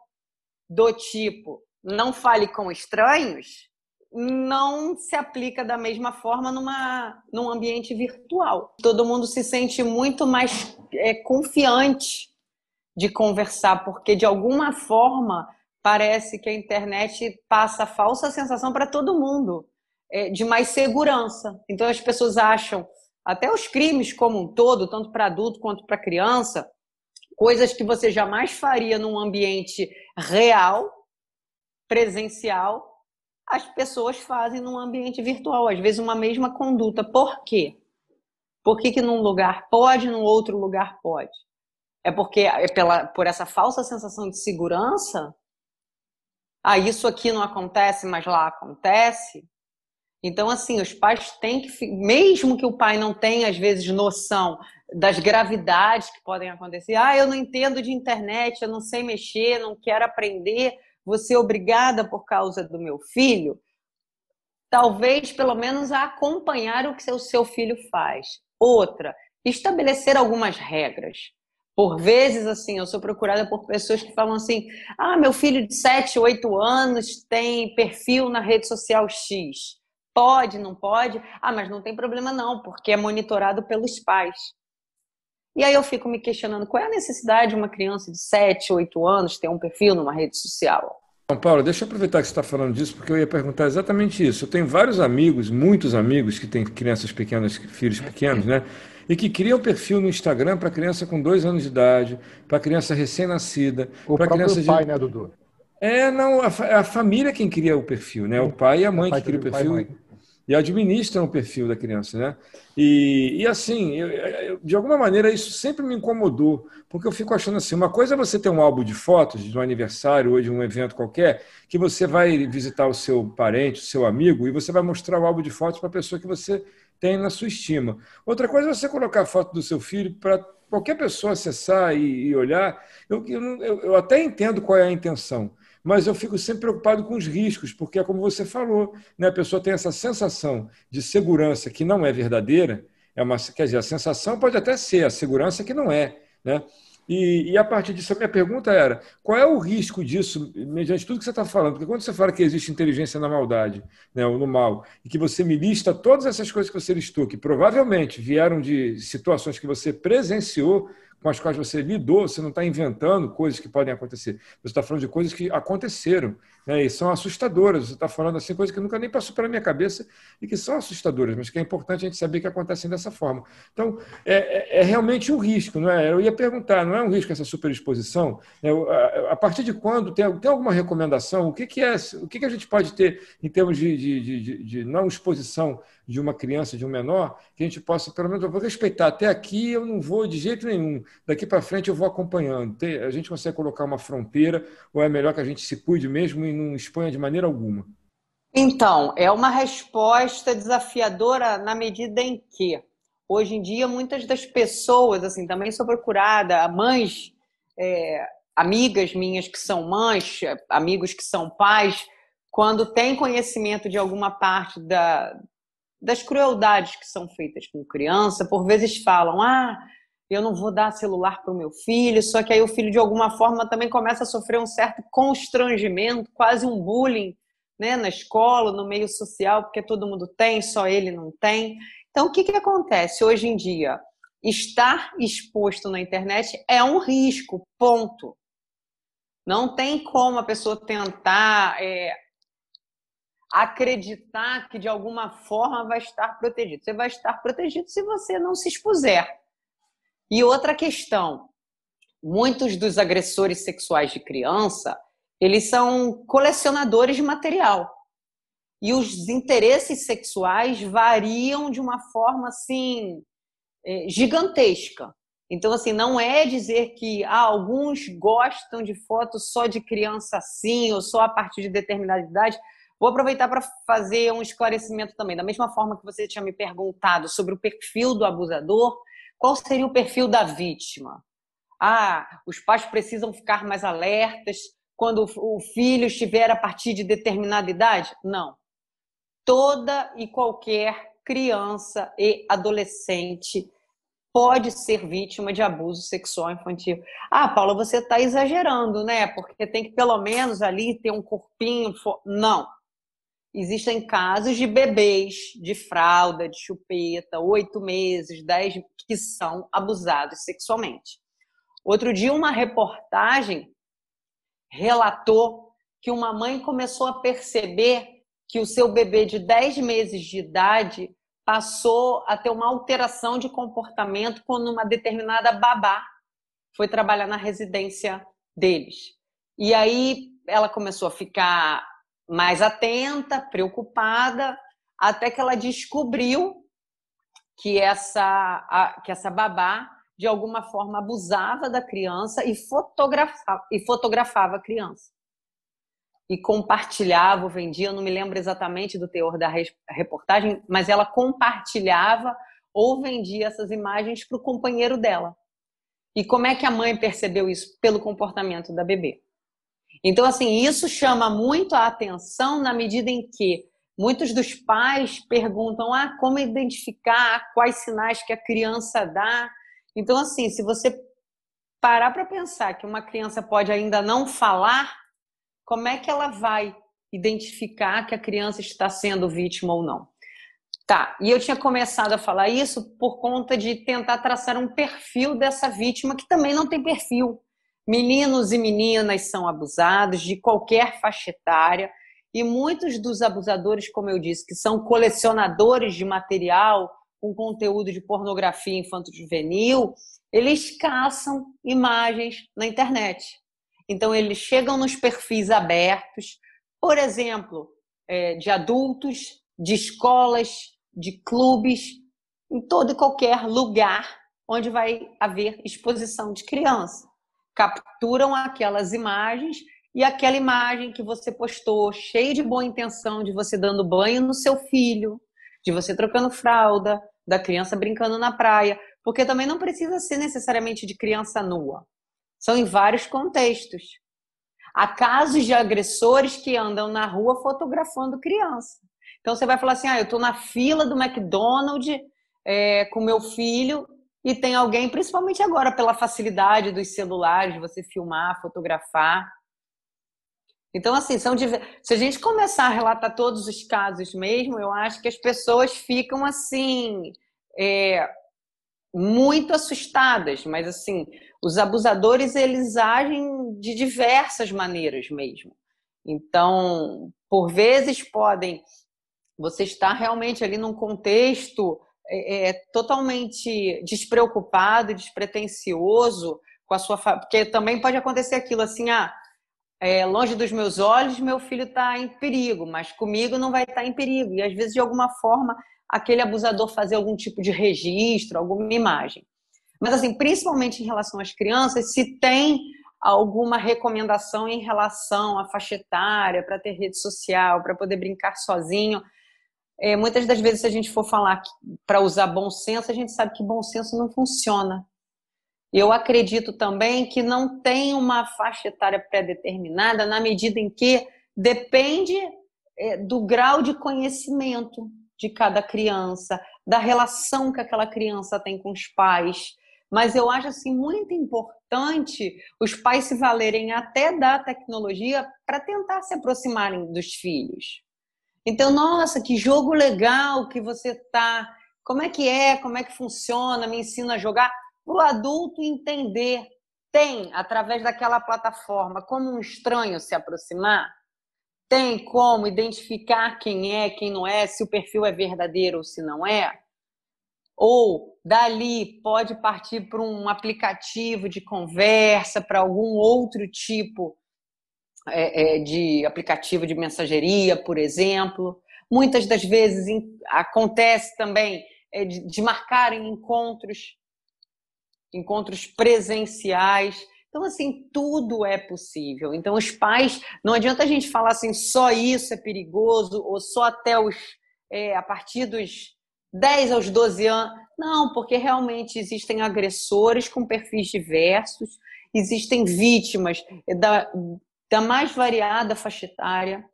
do tipo, não fale com estranhos, não se aplica da mesma forma numa, num ambiente virtual. Todo mundo se sente muito mais é, confiante de conversar, porque de alguma forma parece que a internet passa a falsa sensação para todo mundo é, de mais segurança. Então as pessoas acham, até os crimes como um todo, tanto para adulto quanto para criança, coisas que você jamais faria num ambiente real, presencial, as pessoas fazem num ambiente virtual, às vezes uma mesma conduta. Por quê? Por que, que num lugar pode, num outro lugar pode? É porque é pela, por essa falsa sensação de segurança? Ah, isso aqui não acontece, mas lá acontece? Então, assim, os pais têm que, mesmo que o pai não tenha, às vezes, noção das gravidades que podem acontecer, ah, eu não entendo de internet, eu não sei mexer, não quero aprender, você obrigada por causa do meu filho, talvez pelo menos a acompanhar o que o seu filho faz. Outra, estabelecer algumas regras. Por vezes, assim, eu sou procurada por pessoas que falam assim: ah, meu filho de 7, 8 anos tem perfil na rede social X. Pode, não pode? Ah, mas não tem problema não, porque é monitorado pelos pais. E aí eu fico me questionando qual é a necessidade de uma criança de 7, 8 anos ter um perfil numa rede social. Bom, Paulo, deixa eu aproveitar que você está falando disso, porque eu ia perguntar exatamente isso. Eu tenho vários amigos, muitos amigos que têm crianças pequenas, filhos pequenos, né? E que criam perfil no Instagram para criança com dois anos de idade, para criança recém-nascida. O para criança de... pai, né, Dudu? É, não, a, a, família quem cria o perfil, né? O pai e a mãe que criam o perfil e administram o perfil da criança, né? E, e assim, eu, eu, de alguma maneira isso sempre me incomodou, porque eu fico achando assim, uma coisa é você ter um álbum de fotos de um aniversário ou de um evento qualquer, que você vai visitar o seu parente, o seu amigo, e você vai mostrar o álbum de fotos para a pessoa que você tem na sua estima. Outra coisa é você colocar a foto do seu filho para qualquer pessoa acessar e, e olhar. Eu, eu, eu até entendo qual é a intenção, mas eu fico sempre preocupado com os riscos, porque é como você falou, né? a pessoa tem essa sensação de segurança que não é verdadeira, é uma, quer dizer, a sensação pode até ser, a segurança que não é. Né? E, e, a partir disso, a minha pergunta era: qual é o risco disso, mediante tudo que você está falando? Porque quando você fala que existe inteligência na maldade, né, ou no mal, e que você me lista todas essas coisas que você listou, que provavelmente vieram de situações que você presenciou, com as quais você lidou, você não está inventando coisas que podem acontecer. Você está falando de coisas que aconteceram né, e são assustadoras. Você está falando assim coisas que nunca nem passou pela minha cabeça e que são assustadoras, mas que é importante a gente saber que acontecem dessa forma. Então, é, é, é realmente um risco, não é? Eu ia perguntar, não é um risco essa superexposição? É, a, partir de quando tem, tem alguma recomendação? O que, que é? O que, que a gente pode ter em termos de, de, de, de não exposição de uma criança, de um menor, que a gente possa, pelo menos, eu vou respeitar. Até aqui eu não vou de jeito nenhum. Daqui para frente eu vou acompanhando. A gente consegue colocar uma fronteira ou é melhor que a gente se cuide mesmo e não exponha de maneira alguma? Então, é uma resposta desafiadora na medida em que, hoje em dia, muitas das pessoas, assim, também sou procurada, mães é, amigas minhas que são mães, amigos que são pais, quando têm conhecimento de alguma parte da, das crueldades que são feitas com criança, por vezes falam: ah, eu não vou dar celular para o meu filho, só que aí o filho, de alguma forma, também começa a sofrer um certo constrangimento, quase um bullying né, na escola, no meio social, porque todo mundo tem, só ele não tem. Então, o que, que acontece hoje em dia? Estar exposto na internet é um risco, ponto. Não tem como a pessoa tentar é, acreditar que de alguma forma vai estar protegido. Você vai estar protegido se você não se expuser. E outra questão, muitos dos agressores sexuais de criança, eles são colecionadores de material. E os interesses sexuais variam de uma forma assim é, gigantesca. Então, assim, não é dizer que ah, alguns gostam de fotos só de criança assim, ou só a partir de determinada idade. Vou aproveitar para fazer um esclarecimento também. Da mesma forma que você tinha me perguntado sobre o perfil do abusador, qual seria o perfil da vítima? Ah, os pais precisam ficar mais alertas quando o filho estiver a partir de determinada idade? Não. Toda e qualquer criança e adolescente pode ser vítima de abuso sexual infantil. Ah, Paula, você está exagerando, né? Porque tem que pelo menos ali ter um corpinho. Não. Existem casos de bebês de fralda, de chupeta, oito meses, dez, que são abusados sexualmente. Outro dia, uma reportagem relatou que uma mãe começou a perceber que o seu bebê de 10 meses de idade passou a ter uma alteração de comportamento quando uma determinada babá foi trabalhar na residência deles. E aí ela começou a ficar mais atenta, preocupada, até que ela descobriu que essa, a, que essa babá, de alguma forma, abusava da criança e fotografava, e fotografava a criança. E compartilhava, vendia, não me lembro exatamente do teor da reportagem, mas ela compartilhava ou vendia essas imagens para o companheiro dela. E como é que a mãe percebeu isso? Pelo comportamento da bebê. Então, assim, isso chama muito a atenção na medida em que muitos dos pais perguntam: ah, como identificar quais sinais que a criança dá. Então, assim, se você parar para pensar que uma criança pode ainda não falar, como é que ela vai identificar que a criança está sendo vítima ou não? Tá, e eu tinha começado a falar isso por conta de tentar traçar um perfil dessa vítima que também não tem perfil. Meninos e meninas são abusados de qualquer faixa etária e muitos dos abusadores, como eu disse, que são colecionadores de material com conteúdo de pornografia infanto-juvenil, eles caçam imagens na internet. Então, eles chegam nos perfis abertos, por exemplo, é, de adultos, de escolas, de clubes, em todo e qualquer lugar onde vai haver exposição de criança capturam aquelas imagens e aquela imagem que você postou, cheia de boa intenção, de você dando banho no seu filho, de você trocando fralda, da criança brincando na praia, porque também não precisa ser necessariamente de criança nua. São em vários contextos. Há casos de agressores que andam na rua fotografando criança. Então você vai falar assim: ah, eu estou na fila do McDonald's é, com meu filho e tem alguém, principalmente agora, pela facilidade dos celulares, você filmar, fotografar. Então, assim, são se a gente começar a relatar todos os casos mesmo, eu acho que as pessoas ficam assim. É, muito assustadas, mas assim, os abusadores eles agem de diversas maneiras mesmo. Então, por vezes podem você estar realmente ali num contexto é, é, totalmente despreocupado, despretensioso com a sua porque também pode acontecer aquilo assim, ah, é, longe dos meus olhos, meu filho está em perigo, mas comigo não vai estar tá em perigo. E às vezes, de alguma forma, aquele abusador fazer algum tipo de registro, alguma imagem. Mas, assim, principalmente em relação às crianças, se tem alguma recomendação em relação à faixa etária, para ter rede social, para poder brincar sozinho, é, muitas das vezes, se a gente for falar para usar bom senso, a gente sabe que bom senso não funciona. Eu acredito também que não tem uma faixa etária pré-determinada, na medida em que depende é, do grau de conhecimento de cada criança, da relação que aquela criança tem com os pais. Mas eu acho assim muito importante os pais se valerem até da tecnologia para tentar se aproximarem dos filhos. Então, nossa, que jogo legal que você tá. Como é que é? Como é que funciona? Me ensina a jogar para o adulto entender, tem, através daquela plataforma, como um estranho se aproximar? Tem como identificar quem é, quem não é, se o perfil é verdadeiro ou se não é? Ou dali pode partir para um aplicativo de conversa, para algum outro tipo é, é, de aplicativo de mensageria, por exemplo. Muitas das vezes acontece também é, de, de marcarem encontros encontros presenciais. Então, assim, tudo é possível. Então, os pais, não adianta a gente falar assim, só isso é perigoso, ou só até os, é, a partir dos 10 aos 12 anos. Não, porque realmente existem agressores com perfis diversos, existem vítimas da, da mais variada faixa etária,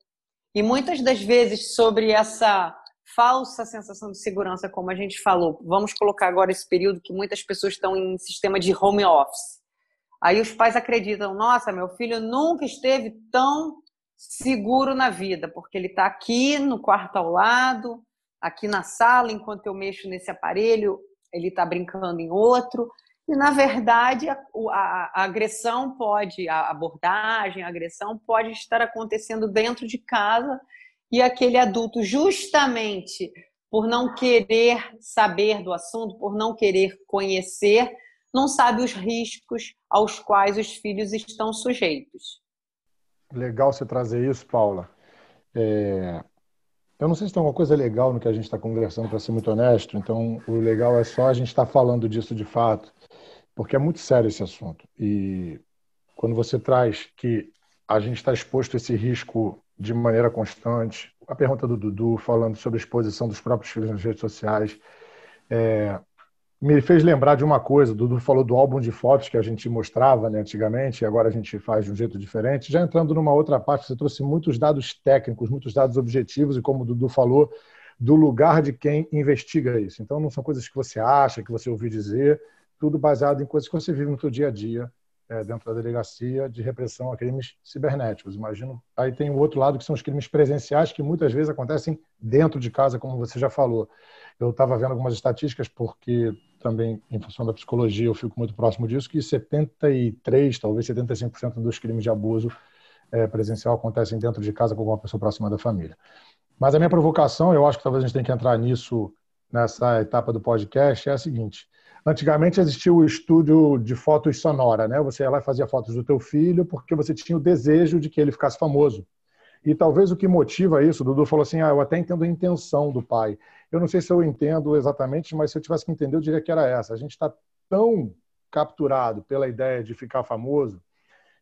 e muitas das vezes sobre essa falsa sensação de segurança, como a gente falou. Vamos colocar agora esse período que muitas pessoas estão em sistema de home office. Aí os pais acreditam: nossa, meu filho nunca esteve tão seguro na vida, porque ele está aqui no quarto ao lado, aqui na sala, enquanto eu mexo nesse aparelho, ele está brincando em outro. E, na verdade, a, a, a, agressão pode, a abordagem, a agressão pode estar acontecendo dentro de casa e aquele adulto, justamente por não querer saber do assunto, por não querer conhecer, não sabe os riscos aos quais os filhos estão sujeitos. Legal você trazer isso, Paula. É... Eu não sei se tem alguma coisa legal no que a gente está conversando, para ser muito honesto. Então, o legal é só a gente estar tá falando disso de fato, porque é muito sério esse assunto. E quando você traz que a gente está exposto a esse risco de maneira constante. A pergunta do Dudu, falando sobre a exposição dos próprios filhos nas redes sociais, é, me fez lembrar de uma coisa. O Dudu falou do álbum de fotos que a gente mostrava né, antigamente, e agora a gente faz de um jeito diferente. Já entrando numa outra parte, você trouxe muitos dados técnicos, muitos dados objetivos, e como o Dudu falou, do lugar de quem investiga isso. Então, não são coisas que você acha, que você ouviu dizer, tudo baseado em coisas que você vive no seu dia a dia é, dentro da delegacia de repressão a crimes cibernéticos. Imagino. Aí tem o outro lado que são os crimes presenciais que muitas vezes acontecem dentro de casa, como você já falou. Eu estava vendo algumas estatísticas porque também em função da psicologia eu fico muito próximo disso que 73, talvez 75% dos crimes de abuso é, presencial acontecem dentro de casa com alguma pessoa próxima da família. Mas a minha provocação, eu acho que talvez a gente tenha que entrar nisso nessa etapa do podcast, é a seguinte: Antigamente existia o estúdio de fotos sonora, né? Você ia lá e fazia fotos do teu filho porque você tinha o desejo de que ele ficasse famoso. E talvez o que motiva isso, o Dudu falou assim, ah, eu até entendo a intenção do pai. Eu não sei se eu entendo exatamente, mas se eu tivesse que entender, eu diria que era essa. A gente está tão capturado pela ideia de ficar famoso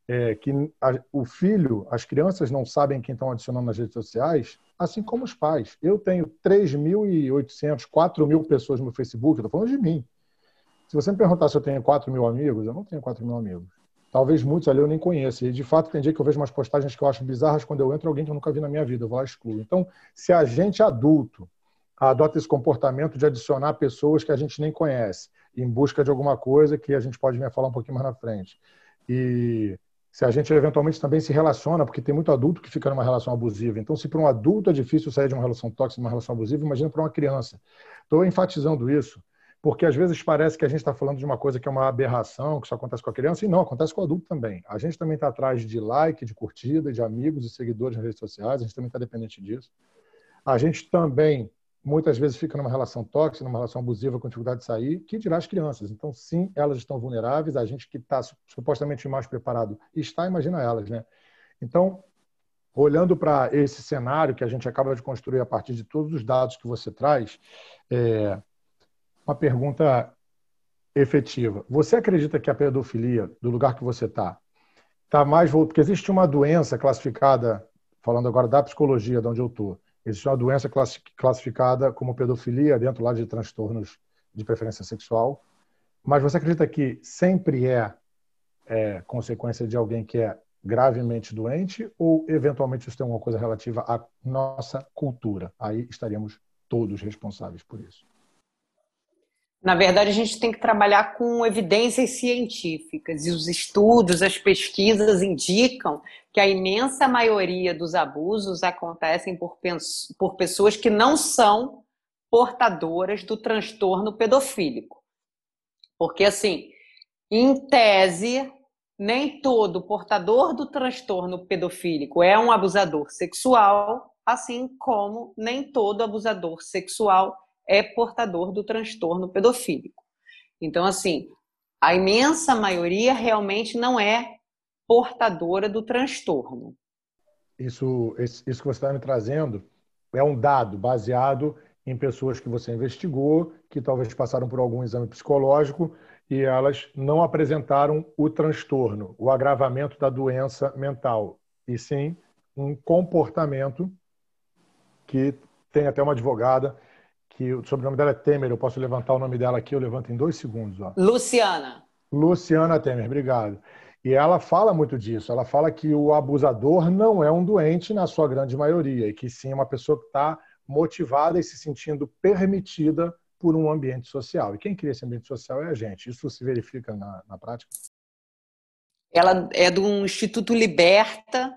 é, que a, o filho, as crianças não sabem quem estão adicionando nas redes sociais, assim como os pais. Eu tenho 3.800, 4.000 pessoas no Facebook, estou falando de mim. Se você me perguntar se eu tenho 4 mil amigos, eu não tenho 4 mil amigos. Talvez muitos ali eu nem conheça. E de fato, tem dia que eu vejo umas postagens que eu acho bizarras quando eu entro alguém que eu nunca vi na minha vida. Eu vou lá excluo. Então, se a gente adulto adota esse comportamento de adicionar pessoas que a gente nem conhece, em busca de alguma coisa que a gente pode vir a falar um pouquinho mais na frente. E se a gente eventualmente também se relaciona, porque tem muito adulto que fica numa relação abusiva. Então, se para um adulto é difícil sair de uma relação tóxica, uma relação abusiva, imagina para uma criança. Estou enfatizando isso porque às vezes parece que a gente está falando de uma coisa que é uma aberração, que só acontece com a criança, e não, acontece com o adulto também. A gente também está atrás de like, de curtida, de amigos e seguidores nas redes sociais, a gente também está dependente disso. A gente também, muitas vezes, fica numa relação tóxica, numa relação abusiva, com dificuldade de sair, que dirá as crianças. Então, sim, elas estão vulneráveis, a gente que está supostamente mais preparado está, imagina elas, né? Então, olhando para esse cenário que a gente acaba de construir a partir de todos os dados que você traz, é, uma pergunta efetiva. Você acredita que a pedofilia, do lugar que você está, está mais voltada? Porque existe uma doença classificada, falando agora da psicologia, de onde eu estou, existe uma doença classificada como pedofilia dentro lá de transtornos de preferência sexual, Mas você acredita que sempre é, é consequência de alguém que é gravemente doente ou eventualmente isso tem alguma coisa relativa à nossa cultura? Aí estaríamos todos responsáveis por isso. Na verdade, a gente tem que trabalhar com evidências científicas e os estudos, as pesquisas indicam que a imensa maioria dos abusos acontecem por, por pessoas que não são portadoras do transtorno pedofílico. Porque, assim, em tese, nem todo portador do transtorno pedofílico é um abusador sexual, assim como nem todo abusador sexual é portador do transtorno pedofílico. Então, assim, a imensa maioria realmente não é portadora do transtorno. Isso, isso que você está me trazendo é um dado baseado em pessoas que você investigou, que talvez passaram por algum exame psicológico e elas não apresentaram o transtorno, o agravamento da doença mental, e sim um comportamento que tem até uma advogada que o sobrenome dela é Temer, eu posso levantar o nome dela aqui, eu levanto em dois segundos. Ó. Luciana. Luciana Temer, obrigado. E ela fala muito disso. Ela fala que o abusador não é um doente na sua grande maioria, e que sim é uma pessoa que está motivada e se sentindo permitida por um ambiente social. E quem cria esse ambiente social é a gente. Isso se verifica na, na prática? Ela é do Instituto Liberta,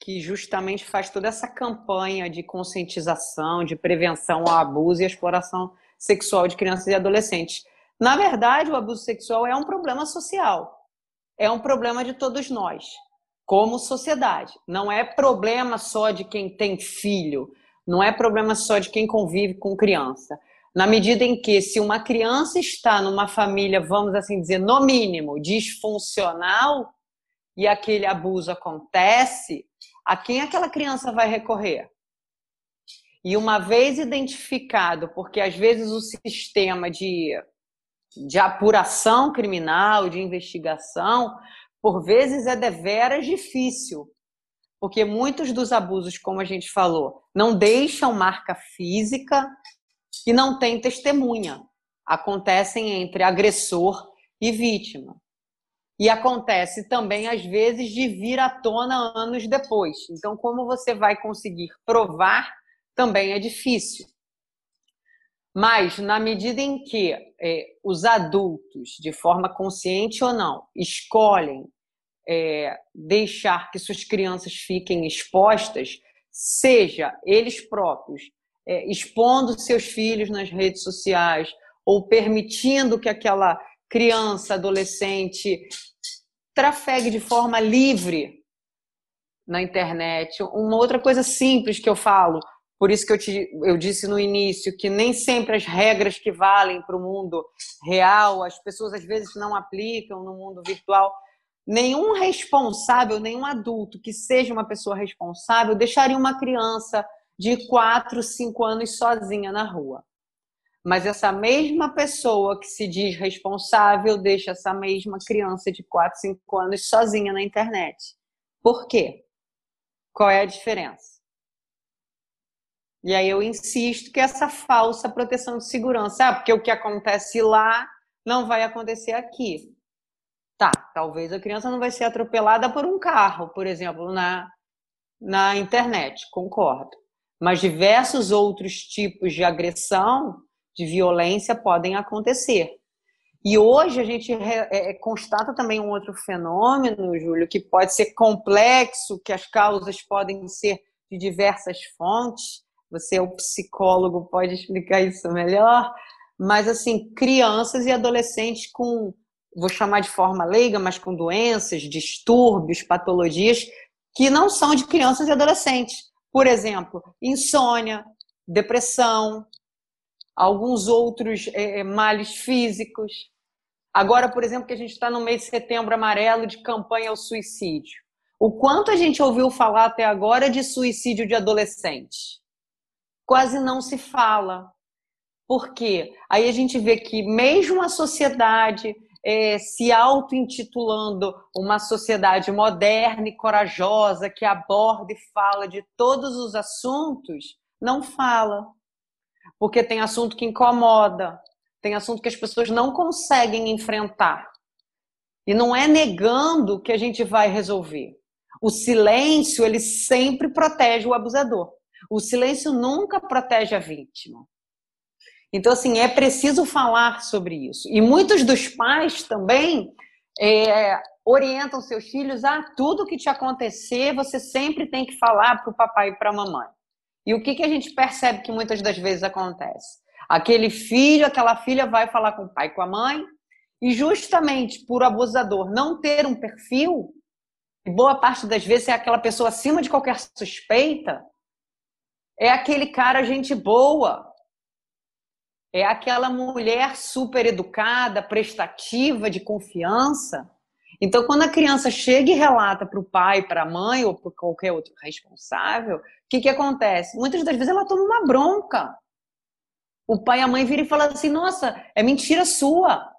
que justamente faz toda essa campanha de conscientização, de prevenção ao abuso e exploração sexual de crianças e adolescentes. Na verdade, o abuso sexual é um problema social. É um problema de todos nós, como sociedade. Não é problema só de quem tem filho, não é problema só de quem convive com criança. Na medida em que, se uma criança está numa família, vamos assim dizer, no mínimo, disfuncional, e aquele abuso acontece, a quem aquela criança vai recorrer? E uma vez identificado, porque às vezes o sistema de, de apuração criminal, de investigação, por vezes é deveras difícil. Porque muitos dos abusos, como a gente falou, não deixam marca física e não tem testemunha. Acontecem entre agressor e vítima. E acontece também, às vezes, de vir à tona anos depois. Então, como você vai conseguir provar também é difícil. Mas, na medida em que é, os adultos, de forma consciente ou não, escolhem é, deixar que suas crianças fiquem expostas, seja eles próprios é, expondo seus filhos nas redes sociais ou permitindo que aquela criança, adolescente trafegue de forma livre na internet. Uma outra coisa simples que eu falo, por isso que eu, te, eu disse no início que nem sempre as regras que valem para o mundo real, as pessoas às vezes não aplicam no mundo virtual. Nenhum responsável, nenhum adulto que seja uma pessoa responsável deixaria uma criança de 4, 5 anos sozinha na rua. Mas essa mesma pessoa que se diz responsável deixa essa mesma criança de 4, 5 anos sozinha na internet. Por quê? Qual é a diferença? E aí eu insisto que essa falsa proteção de segurança, ah, porque o que acontece lá não vai acontecer aqui. Tá, talvez a criança não vai ser atropelada por um carro, por exemplo, na, na internet, concordo. Mas diversos outros tipos de agressão de violência podem acontecer. E hoje a gente é, é, constata também um outro fenômeno, Júlio, que pode ser complexo, que as causas podem ser de diversas fontes. Você é o psicólogo, pode explicar isso melhor. Mas, assim, crianças e adolescentes com, vou chamar de forma leiga, mas com doenças, distúrbios, patologias que não são de crianças e adolescentes. Por exemplo, insônia, depressão, alguns outros é, é, males físicos. Agora, por exemplo, que a gente está no mês de setembro amarelo de campanha ao suicídio. O quanto a gente ouviu falar até agora de suicídio de adolescente? Quase não se fala. Por quê? Aí a gente vê que mesmo a sociedade é, se auto-intitulando uma sociedade moderna e corajosa que aborda e fala de todos os assuntos, não fala porque tem assunto que incomoda, tem assunto que as pessoas não conseguem enfrentar. E não é negando que a gente vai resolver. O silêncio, ele sempre protege o abusador. O silêncio nunca protege a vítima. Então, assim, é preciso falar sobre isso. E muitos dos pais também é, orientam seus filhos a ah, tudo que te acontecer, você sempre tem que falar para o papai e para a mamãe. E o que, que a gente percebe que muitas das vezes acontece? Aquele filho, aquela filha vai falar com o pai, com a mãe, e justamente por abusador não ter um perfil, e boa parte das vezes é aquela pessoa acima de qualquer suspeita, é aquele cara gente boa, é aquela mulher super educada, prestativa, de confiança. Então, quando a criança chega e relata para o pai, para a mãe ou para qualquer outro responsável, o que, que acontece? Muitas das vezes ela toma uma bronca. O pai e a mãe viram e falam assim: nossa, é mentira sua.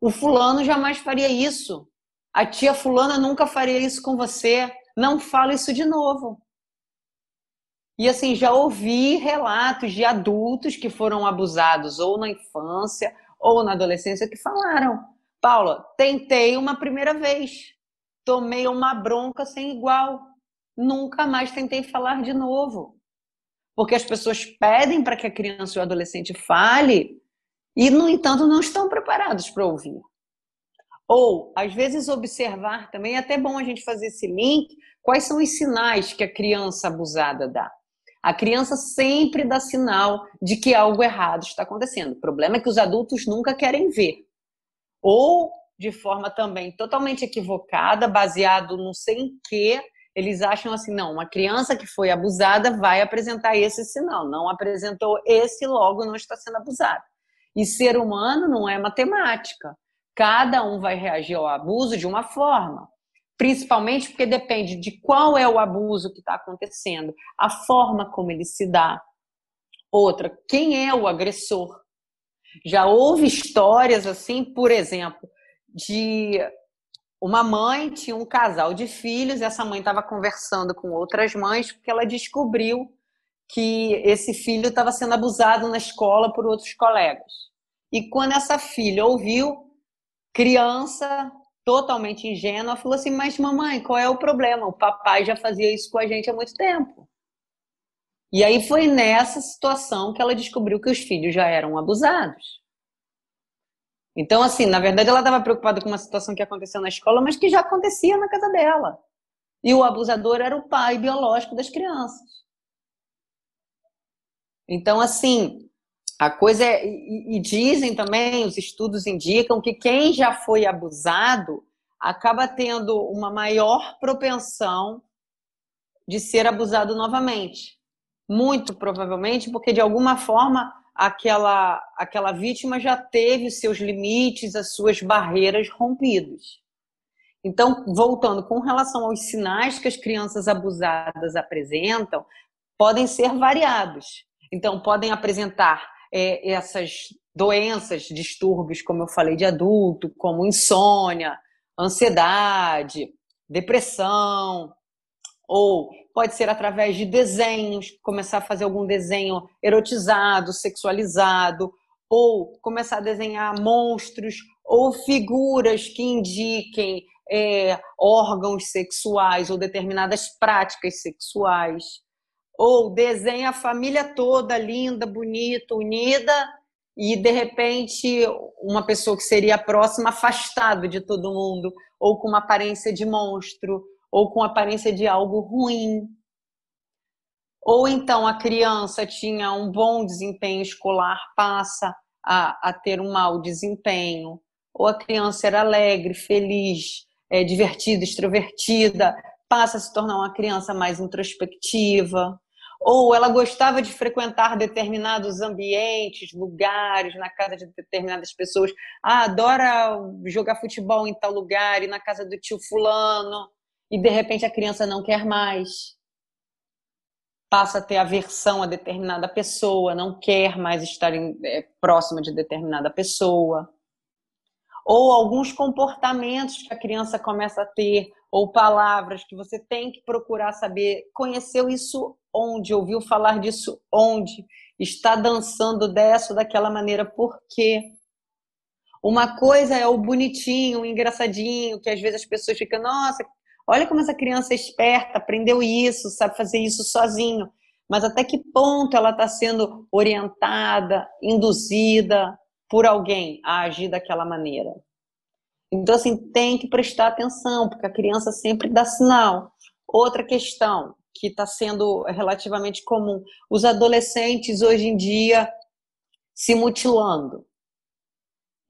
O fulano jamais faria isso. A tia fulana nunca faria isso com você. Não fala isso de novo. E assim, já ouvi relatos de adultos que foram abusados ou na infância ou na adolescência que falaram: Paula, tentei uma primeira vez, tomei uma bronca sem igual, nunca mais tentei falar de novo. Porque as pessoas pedem para que a criança ou o adolescente fale e, no entanto, não estão preparados para ouvir. Ou, às vezes, observar também, é até bom a gente fazer esse link, quais são os sinais que a criança abusada dá. A criança sempre dá sinal de que algo errado está acontecendo. O problema é que os adultos nunca querem ver. Ou de forma também totalmente equivocada, baseado no sei em que, eles acham assim, não, uma criança que foi abusada vai apresentar esse sinal, não apresentou esse, logo não está sendo abusada. E ser humano não é matemática. Cada um vai reagir ao abuso de uma forma principalmente porque depende de qual é o abuso que está acontecendo, a forma como ele se dá. Outra, quem é o agressor? Já houve histórias assim, por exemplo, de uma mãe tinha um casal de filhos, e essa mãe estava conversando com outras mães porque ela descobriu que esse filho estava sendo abusado na escola por outros colegas. E quando essa filha ouviu, criança, totalmente ingênua, falou assim: Mas mamãe, qual é o problema? O papai já fazia isso com a gente há muito tempo. E aí foi nessa situação que ela descobriu que os filhos já eram abusados. Então, assim, na verdade, ela estava preocupada com uma situação que aconteceu na escola, mas que já acontecia na casa dela. E o abusador era o pai biológico das crianças. Então, assim, a coisa é, e, e, dizem também, os estudos indicam que quem já foi abusado acaba tendo uma maior propensão de ser abusado novamente. Muito provavelmente porque de alguma forma aquela aquela vítima já teve seus limites, as suas barreiras rompidos. Então, voltando com relação aos sinais que as crianças abusadas apresentam, podem ser variados. Então, podem apresentar é, essas doenças, distúrbios, como eu falei, de adulto, como insônia, ansiedade, depressão, ou pode ser através de desenhos, começar a fazer algum desenho erotizado, sexualizado, ou começar a desenhar monstros ou figuras que indiquem é, órgãos sexuais ou determinadas práticas sexuais. Ou desenha a família toda linda, bonita, unida, e de repente uma pessoa que seria próxima afastado de todo mundo, ou com uma aparência de monstro, ou com aparência de algo ruim. Ou então a criança tinha um bom desempenho escolar, passa a, a ter um mau desempenho. Ou a criança era alegre, feliz, é, divertida, extrovertida, passa a se tornar uma criança mais introspectiva ou ela gostava de frequentar determinados ambientes, lugares, na casa de determinadas pessoas. Ah, adora jogar futebol em tal lugar e na casa do tio fulano, e de repente a criança não quer mais. Passa a ter aversão a determinada pessoa, não quer mais estar em, é, próxima de determinada pessoa. Ou alguns comportamentos que a criança começa a ter, ou palavras que você tem que procurar saber. Conheceu isso onde? Ouviu falar disso onde? Está dançando dessa ou daquela maneira, por quê? Uma coisa é o bonitinho, o engraçadinho, que às vezes as pessoas ficam, nossa, olha como essa criança é esperta, aprendeu isso, sabe fazer isso sozinho. Mas até que ponto ela está sendo orientada, induzida por alguém a agir daquela maneira? Então, assim, tem que prestar atenção, porque a criança sempre dá sinal. Outra questão que está sendo relativamente comum: os adolescentes hoje em dia se mutilando.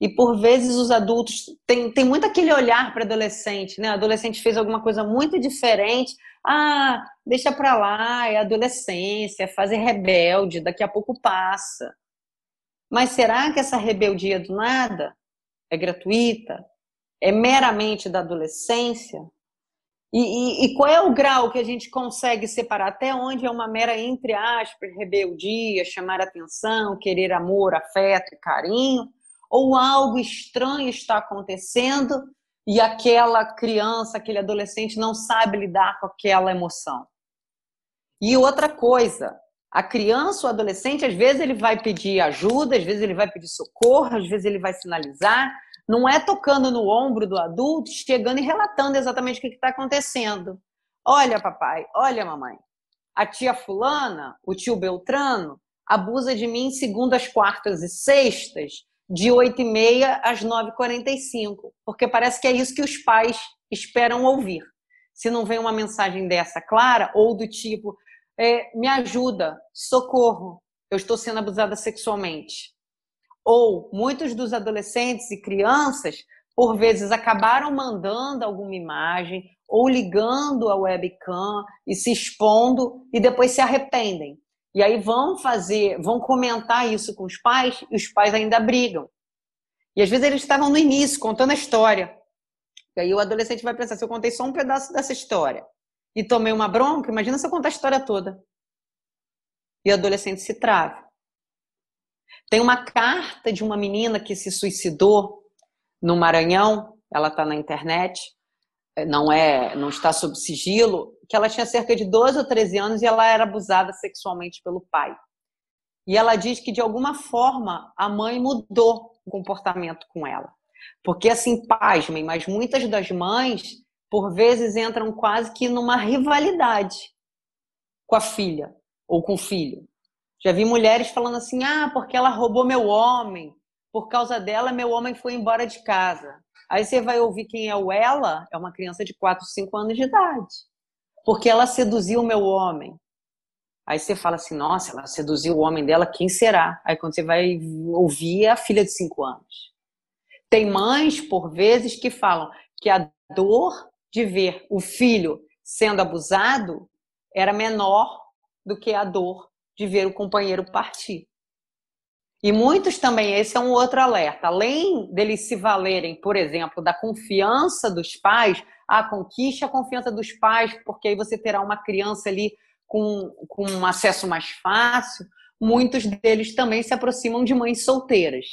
E por vezes os adultos tem, tem muito aquele olhar para adolescente, né? adolescente fez alguma coisa muito diferente. Ah, deixa para lá, é adolescência, é fase rebelde, daqui a pouco passa. Mas será que essa rebeldia do nada é gratuita? É meramente da adolescência? E, e, e, qual é o grau que a gente consegue separar? Até onde é uma mera, entre aspas, rebeldia, chamar atenção, querer amor, afeto e carinho? Ou algo estranho está acontecendo e aquela criança, aquele adolescente não sabe lidar com aquela emoção? E outra coisa, a criança ou adolescente, às vezes ele vai pedir ajuda, às vezes ele vai pedir socorro, às vezes ele vai sinalizar, não é tocando no ombro do adulto, chegando e relatando exatamente o que está acontecendo. Olha, papai, olha, mamãe. A tia Fulana, o tio Beltrano, abusa de mim segundas, quartas e sextas, de 8 e meia às 9h45. Porque parece que é isso que os pais esperam ouvir. Se não vem uma mensagem dessa clara, ou do tipo, é, me ajuda, socorro, eu estou sendo abusada sexualmente ou muitos dos adolescentes e crianças, por vezes, acabaram mandando alguma imagem ou ligando a webcam e se expondo e depois se arrependem. E aí vão fazer, vão comentar isso com os pais e os pais ainda brigam. E às vezes eles estavam no início, contando a história. E aí o adolescente vai pensar, se eu contei só um pedaço dessa história e tomei uma bronca, imagina se eu contar a história toda. E o adolescente se trava. Tem uma carta de uma menina que se suicidou no Maranhão, ela está na internet, não é, não está sob sigilo, que ela tinha cerca de 12 ou 13 anos e ela era abusada sexualmente pelo pai. E ela diz que de alguma forma a mãe mudou o comportamento com ela. Porque assim, pasmem, mas muitas das mães por vezes entram quase que numa rivalidade com a filha ou com o filho. Já vi mulheres falando assim: ah, porque ela roubou meu homem, por causa dela, meu homem foi embora de casa. Aí você vai ouvir quem é o ela, é uma criança de 4, 5 anos de idade. Porque ela seduziu o meu homem. Aí você fala assim: nossa, ela seduziu o homem dela, quem será? Aí quando você vai ouvir, é a filha de 5 anos. Tem mães, por vezes, que falam que a dor de ver o filho sendo abusado era menor do que a dor de ver o companheiro partir. E muitos também, esse é um outro alerta. Além deles se valerem, por exemplo, da confiança dos pais, a conquista a confiança dos pais, porque aí você terá uma criança ali com, com um acesso mais fácil. Muitos deles também se aproximam de mães solteiras,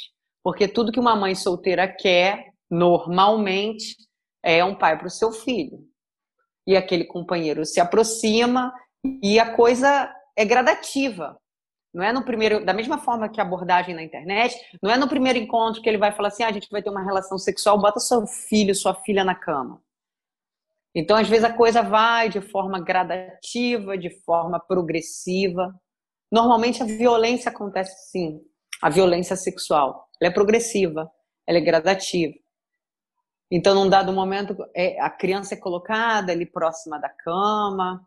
porque tudo que uma mãe solteira quer, normalmente, é um pai para o seu filho. E aquele companheiro se aproxima e a coisa é gradativa. Não é no primeiro, da mesma forma que a abordagem na internet, não é no primeiro encontro que ele vai falar assim: ah, a gente vai ter uma relação sexual, bota seu filho, sua filha na cama. Então, às vezes, a coisa vai de forma gradativa, de forma progressiva. Normalmente, a violência acontece sim, a violência sexual. Ela é progressiva, ela é gradativa. Então, num dado momento, é, a criança é colocada ali próxima da cama,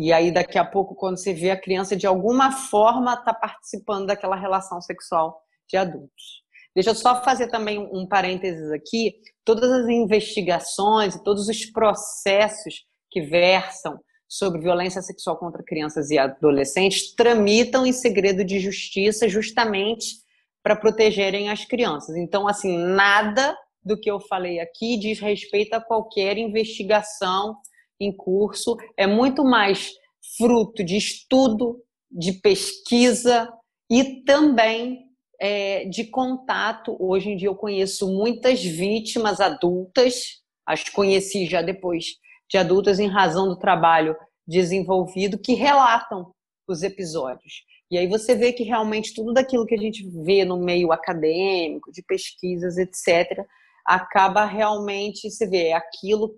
e aí, daqui a pouco, quando você vê a criança, de alguma forma, está participando daquela relação sexual de adultos. Deixa eu só fazer também um parênteses aqui. Todas as investigações e todos os processos que versam sobre violência sexual contra crianças e adolescentes tramitam em segredo de justiça justamente para protegerem as crianças. Então, assim, nada do que eu falei aqui diz respeito a qualquer investigação em curso, é muito mais fruto de estudo, de pesquisa e também é, de contato. Hoje em dia eu conheço muitas vítimas adultas, as conheci já depois de adultas em razão do trabalho desenvolvido que relatam os episódios. E aí você vê que realmente tudo daquilo que a gente vê no meio acadêmico, de pesquisas, etc., acaba realmente, se vê, aquilo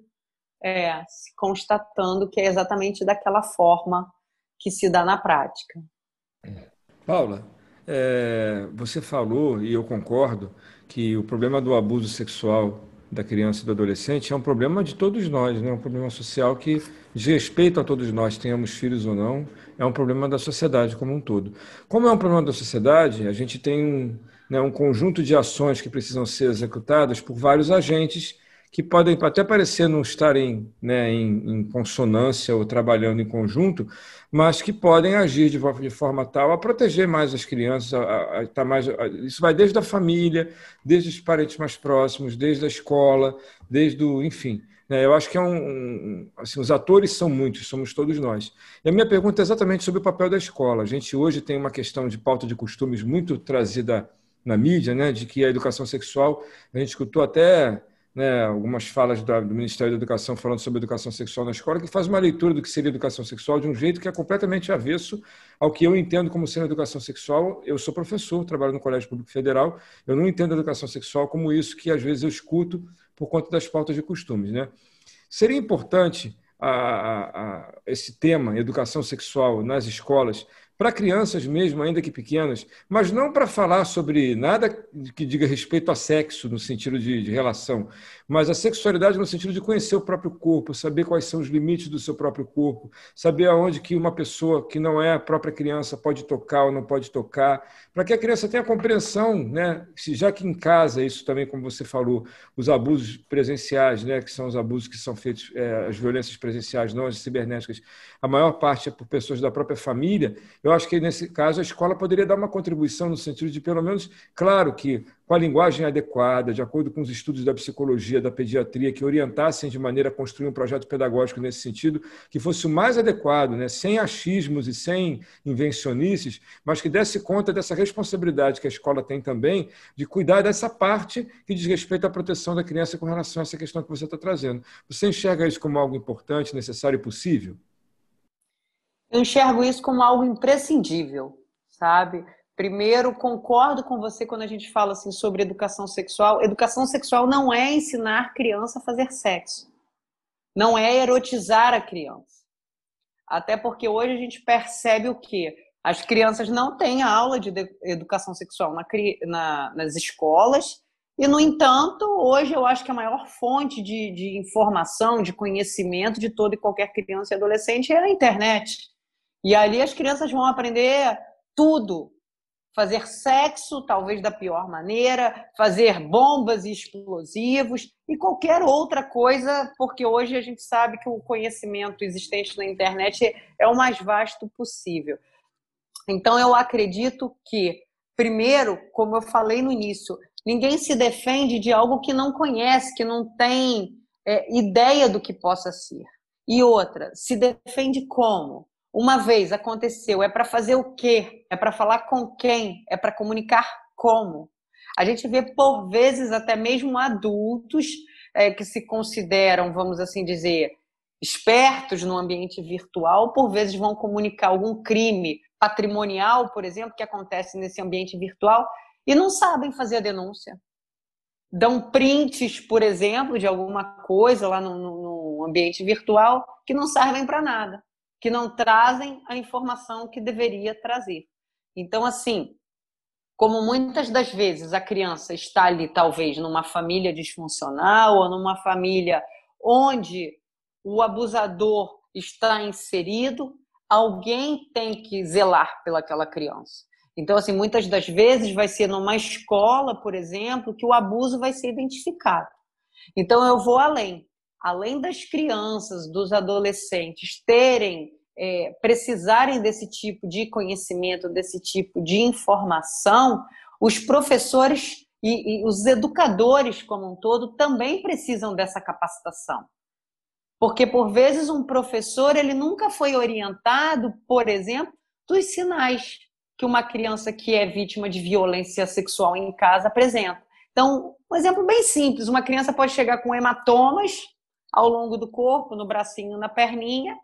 é, se constatando que é exatamente daquela forma que se dá na prática. Paula, é, você falou, e eu concordo, que o problema do abuso sexual da criança e do adolescente é um problema de todos nós, né? é um problema social que diz respeito a todos nós, tenhamos filhos ou não, é um problema da sociedade como um todo. Como é um problema da sociedade, a gente tem um, né, um conjunto de ações que precisam ser executadas por vários agentes que podem até parecer não estarem né, em, em, consonância ou trabalhando em conjunto, mas que podem agir de, de forma tal a proteger mais as crianças. A, a, a, tá mais, isso vai desde a família, desde os parentes mais próximos, desde a escola, desde o, enfim. Né, eu acho que é um, um, assim, os atores são muitos, somos todos nós. E a minha pergunta é exatamente sobre o papel da escola. A gente hoje tem uma questão de pauta de costumes muito trazida na mídia, né, de que a educação sexual, a gente escutou até né, algumas falas do Ministério da Educação falando sobre educação sexual na escola, que faz uma leitura do que seria educação sexual de um jeito que é completamente avesso ao que eu entendo como sendo educação sexual. Eu sou professor, trabalho no Colégio Público Federal, eu não entendo a educação sexual como isso que às vezes eu escuto por conta das pautas de costumes. Né? Seria importante a, a, a, esse tema, educação sexual nas escolas, para crianças mesmo, ainda que pequenas, mas não para falar sobre nada que diga respeito a sexo no sentido de, de, relação, mas a sexualidade no sentido de conhecer o próprio corpo, saber quais são os limites do seu próprio corpo, saber aonde que uma pessoa que não é a própria criança pode tocar ou não pode tocar, para que a criança tenha compreensão, né? já que em casa, isso também, como você falou, os abusos presenciais, né? que são os abusos que são feitos, é, as violências presenciais, não as cibernéticas, a maior parte é por pessoas da própria família, eu acho que nesse caso a escola poderia dar uma contribuição no sentido de, pelo menos, claro que com a linguagem adequada, de acordo com os estudos da psicologia, da pediatria, que orientassem de maneira a construir um projeto pedagógico nesse sentido, que fosse o mais adequado, né? sem achismos e sem invencionices, mas que desse conta dessa responsabilidade que a escola tem também de cuidar dessa parte que diz respeito à proteção da criança com relação a essa questão que você está trazendo. Você enxerga isso como algo importante, necessário e possível? Eu enxergo isso como algo imprescindível, sabe? Primeiro, concordo com você quando a gente fala assim sobre educação sexual. Educação sexual não é ensinar criança a fazer sexo. Não é erotizar a criança. Até porque hoje a gente percebe o quê? As crianças não têm aula de educação sexual na, na, nas escolas, e, no entanto, hoje eu acho que a maior fonte de, de informação, de conhecimento de toda e qualquer criança e adolescente é a internet. E ali as crianças vão aprender tudo. Fazer sexo, talvez da pior maneira, fazer bombas e explosivos e qualquer outra coisa, porque hoje a gente sabe que o conhecimento existente na internet é o mais vasto possível. Então, eu acredito que, primeiro, como eu falei no início, ninguém se defende de algo que não conhece, que não tem é, ideia do que possa ser. E outra, se defende como? Uma vez aconteceu, é para fazer o quê? É para falar com quem? É para comunicar como? A gente vê por vezes até mesmo adultos é, que se consideram, vamos assim dizer, espertos no ambiente virtual, por vezes vão comunicar algum crime patrimonial, por exemplo, que acontece nesse ambiente virtual e não sabem fazer a denúncia. Dão prints, por exemplo, de alguma coisa lá no, no ambiente virtual que não servem para nada que não trazem a informação que deveria trazer. Então, assim, como muitas das vezes a criança está ali, talvez, numa família disfuncional ou numa família onde o abusador está inserido, alguém tem que zelar pelaquela criança. Então, assim, muitas das vezes vai ser numa escola, por exemplo, que o abuso vai ser identificado. Então, eu vou além além das crianças, dos adolescentes terem, é, precisarem desse tipo de conhecimento, desse tipo de informação, os professores e, e os educadores como um todo também precisam dessa capacitação. Porque, por vezes, um professor ele nunca foi orientado, por exemplo, dos sinais que uma criança que é vítima de violência sexual em casa apresenta. Então, um exemplo bem simples: uma criança pode chegar com hematomas ao longo do corpo, no bracinho, na perninha,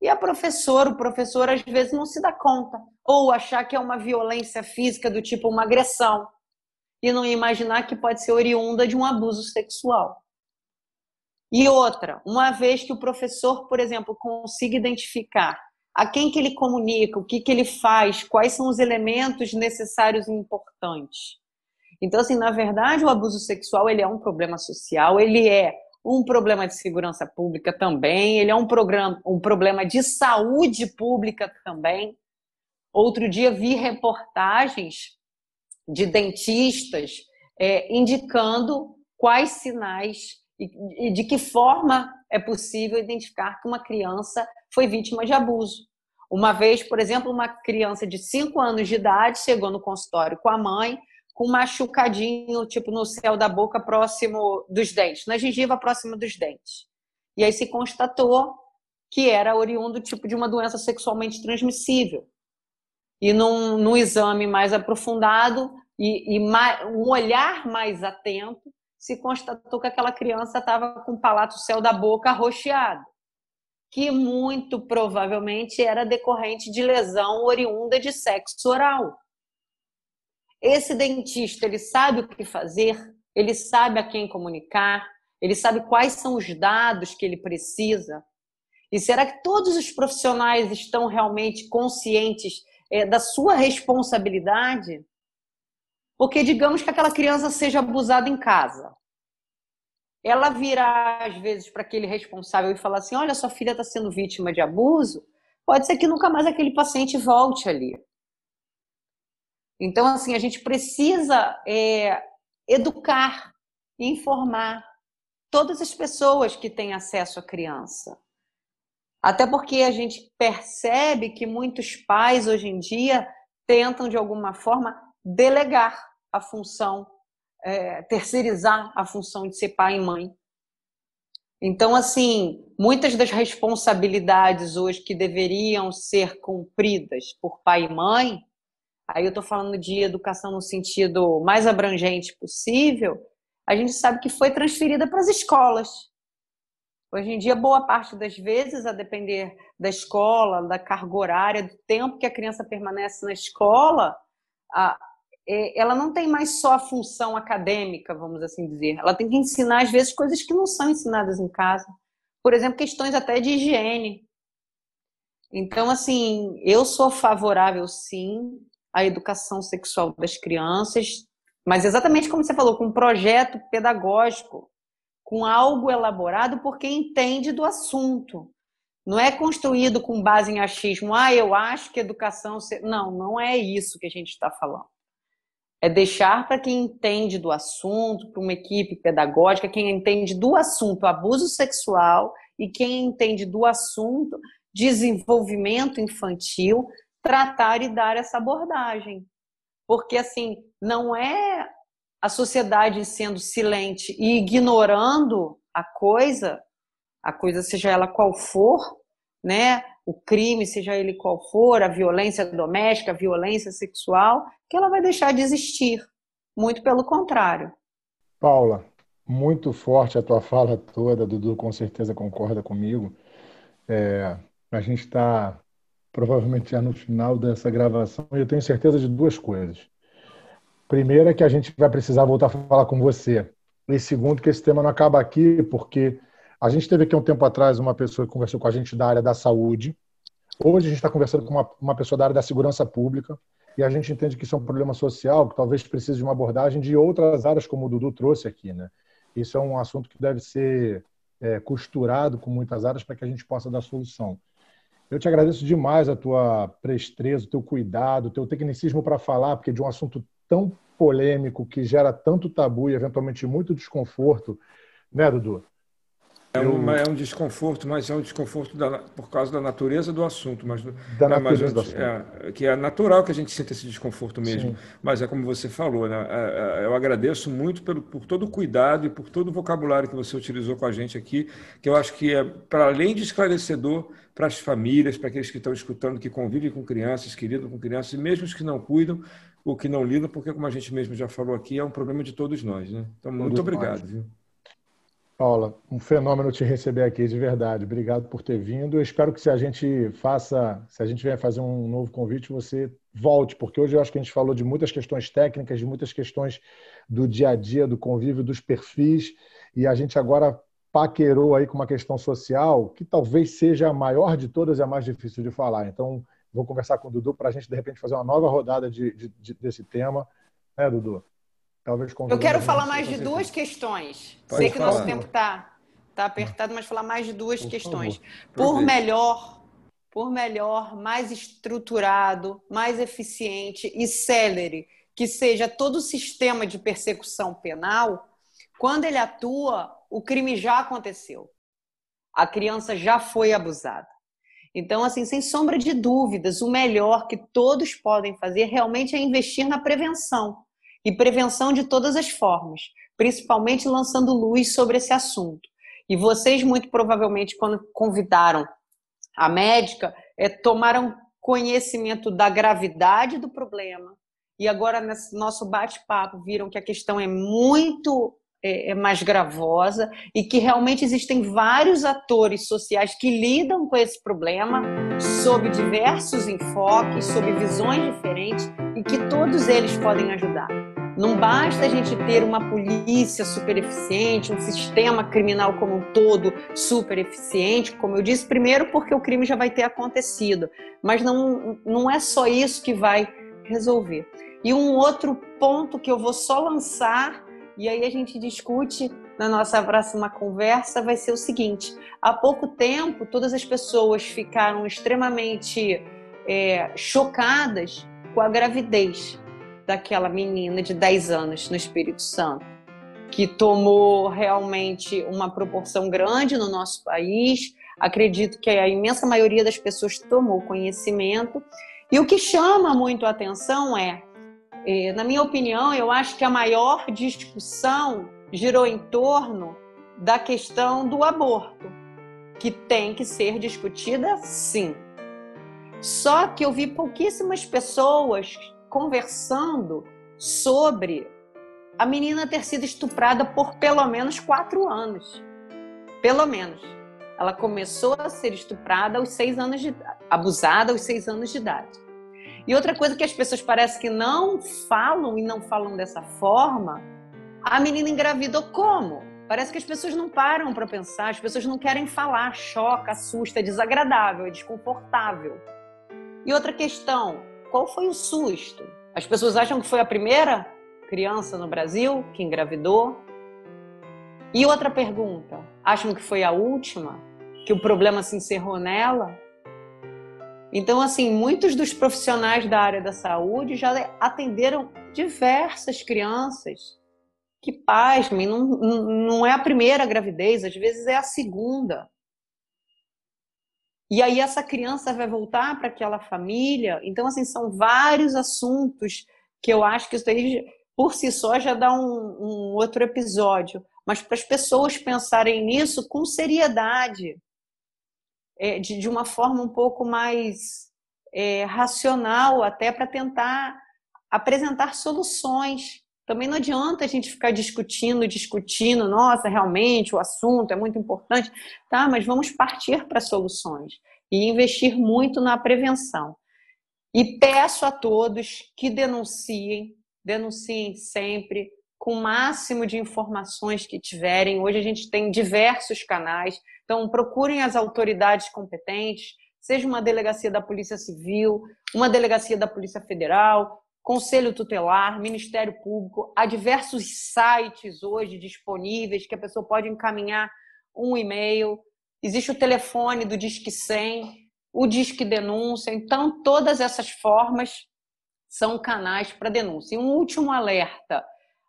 e a professora, o professor às vezes não se dá conta, ou achar que é uma violência física do tipo uma agressão e não imaginar que pode ser oriunda de um abuso sexual. E outra, uma vez que o professor, por exemplo, consiga identificar a quem que ele comunica, o que que ele faz, quais são os elementos necessários e importantes. Então, assim, na verdade, o abuso sexual ele é um problema social, ele é um problema de segurança pública também, ele é um, programa, um problema de saúde pública também. Outro dia vi reportagens de dentistas é, indicando quais sinais e, e de que forma é possível identificar que uma criança foi vítima de abuso. Uma vez, por exemplo, uma criança de 5 anos de idade chegou no consultório com a mãe com um machucadinho, tipo no céu da boca, próximo dos dentes, na gengiva próxima dos dentes. E aí se constatou que era oriundo tipo de uma doença sexualmente transmissível. E num, num exame mais aprofundado e, e mais, um olhar mais atento, se constatou que aquela criança estava com o palato céu da boca arroxeado, que muito provavelmente era decorrente de lesão oriunda de sexo oral. Esse dentista, ele sabe o que fazer, ele sabe a quem comunicar, ele sabe quais são os dados que ele precisa. E será que todos os profissionais estão realmente conscientes é, da sua responsabilidade? Porque digamos que aquela criança seja abusada em casa. Ela virar, às vezes, para aquele responsável e falar assim: olha, sua filha está sendo vítima de abuso, pode ser que nunca mais aquele paciente volte ali. Então, assim, a gente precisa é, educar, informar todas as pessoas que têm acesso à criança. Até porque a gente percebe que muitos pais hoje em dia tentam, de alguma forma, delegar a função, é, terceirizar a função de ser pai e mãe. Então, assim, muitas das responsabilidades hoje que deveriam ser cumpridas por pai e mãe aí eu estou falando de educação no sentido mais abrangente possível, a gente sabe que foi transferida para as escolas. Hoje em dia, boa parte das vezes, a depender da escola, da carga horária, do tempo que a criança permanece na escola, a, é, ela não tem mais só a função acadêmica, vamos assim dizer. Ela tem que ensinar, às vezes, coisas que não são ensinadas em casa. Por exemplo, questões até de higiene. Então, assim, eu sou favorável, sim, a educação sexual das crianças, mas exatamente como você falou, com um projeto pedagógico, com algo elaborado por quem entende do assunto. Não é construído com base em achismo, ah, eu acho que educação. Não, não é isso que a gente está falando. É deixar para quem entende do assunto, para uma equipe pedagógica, quem entende do assunto abuso sexual e quem entende do assunto desenvolvimento infantil, tratar e dar essa abordagem. Porque, assim, não é a sociedade sendo silente e ignorando a coisa, a coisa seja ela qual for, né? O crime, seja ele qual for, a violência doméstica, a violência sexual, que ela vai deixar de existir. Muito pelo contrário. Paula, muito forte a tua fala toda, Dudu com certeza concorda comigo. É, a gente está provavelmente já no final dessa gravação, eu tenho certeza de duas coisas. Primeiro é que a gente vai precisar voltar a falar com você. E segundo, que esse tema não acaba aqui, porque a gente teve aqui um tempo atrás uma pessoa que conversou com a gente da área da saúde. Hoje a gente está conversando com uma, uma pessoa da área da segurança pública. E a gente entende que isso é um problema social, que talvez precise de uma abordagem de outras áreas, como o Dudu trouxe aqui. Né? Isso é um assunto que deve ser é, costurado com muitas áreas para que a gente possa dar solução. Eu te agradeço demais a tua presteza, o teu cuidado, o teu tecnicismo para falar, porque de um assunto tão polêmico que gera tanto tabu e eventualmente muito desconforto, né, Dudu? É, uma, é um desconforto, mas é um desconforto da, por causa da natureza do assunto. Mas, da é, natureza mas, do assunto. É, que é natural que a gente sinta esse desconforto mesmo. Sim. Mas é como você falou, né? É, é, eu agradeço muito pelo, por todo o cuidado e por todo o vocabulário que você utilizou com a gente aqui, que eu acho que é, para além de esclarecedor para as famílias, para aqueles que estão escutando, que convivem com crianças, que lidam com crianças, e mesmo os que não cuidam, ou que não lidam, porque, como a gente mesmo já falou aqui, é um problema de todos nós. Né? Então, muito obrigado. Viu? Paula, um fenômeno te receber aqui de verdade. Obrigado por ter vindo. Eu espero que se a gente faça, se a gente vier fazer um novo convite, você volte, porque hoje eu acho que a gente falou de muitas questões técnicas, de muitas questões do dia a dia, do convívio, dos perfis, e a gente agora paquerou aí com uma questão social que talvez seja a maior de todas e a mais difícil de falar. Então, vou conversar com o Dudu para a gente, de repente, fazer uma nova rodada de, de, de, desse tema. É, Dudu? Talvez Eu quero falar mais de duas questões. Pode Sei que o nosso tempo está tá apertado, mas falar mais de duas por questões. Por melhor, por melhor, mais estruturado, mais eficiente e célere que seja todo o sistema de persecução penal, quando ele atua, o crime já aconteceu. A criança já foi abusada. Então, assim, sem sombra de dúvidas, o melhor que todos podem fazer realmente é investir na prevenção e prevenção de todas as formas, principalmente lançando luz sobre esse assunto. E vocês, muito provavelmente, quando convidaram a médica, é, tomaram conhecimento da gravidade do problema e agora, nesse nosso bate-papo, viram que a questão é muito é, é mais gravosa e que realmente existem vários atores sociais que lidam com esse problema sob diversos enfoques, sob visões diferentes e que todos eles podem ajudar. Não basta a gente ter uma polícia super eficiente, um sistema criminal como um todo super eficiente, como eu disse, primeiro porque o crime já vai ter acontecido, mas não, não é só isso que vai resolver. E um outro ponto que eu vou só lançar, e aí a gente discute na nossa próxima conversa, vai ser o seguinte: há pouco tempo, todas as pessoas ficaram extremamente é, chocadas com a gravidez daquela menina de 10 anos no Espírito Santo, que tomou realmente uma proporção grande no nosso país. Acredito que a imensa maioria das pessoas tomou conhecimento. E o que chama muito a atenção é, é, na minha opinião, eu acho que a maior discussão girou em torno da questão do aborto, que tem que ser discutida sim. Só que eu vi pouquíssimas pessoas conversando sobre a menina ter sido estuprada por pelo menos quatro anos. Pelo menos. Ela começou a ser estuprada aos seis anos de idade, abusada aos seis anos de idade. E outra coisa que as pessoas parecem que não falam e não falam dessa forma, a menina engravidou como? Parece que as pessoas não param para pensar, as pessoas não querem falar, choca, assusta, é desagradável, é desconfortável. E outra questão, qual foi o susto? As pessoas acham que foi a primeira criança no Brasil que engravidou? E outra pergunta, acham que foi a última? Que o problema se encerrou nela? Então, assim, muitos dos profissionais da área da saúde já atenderam diversas crianças que, pasmem, não, não é a primeira gravidez, às vezes é a segunda. E aí essa criança vai voltar para aquela família. Então, assim, são vários assuntos que eu acho que isso daí, por si só, já dá um, um outro episódio. Mas para as pessoas pensarem nisso com seriedade, é, de, de, uma forma um pouco mais é, racional, até para tentar apresentar soluções. Também não adianta a gente ficar discutindo, discutindo, nossa, realmente o assunto é muito importante, tá? Mas vamos partir para soluções e investir muito na prevenção. E peço a todos que denunciem, denunciem sempre, com o máximo de informações que tiverem. Hoje a gente tem diversos canais, então procurem as autoridades competentes, seja uma delegacia da Polícia Civil, uma delegacia da Polícia Federal, Conselho Tutelar, Ministério Público, há diversos sites hoje disponíveis que a pessoa pode encaminhar um e-mail. Existe o telefone do Disque 100, o Disque Denúncia. Então, todas essas formas são canais para denúncia. E um último alerta: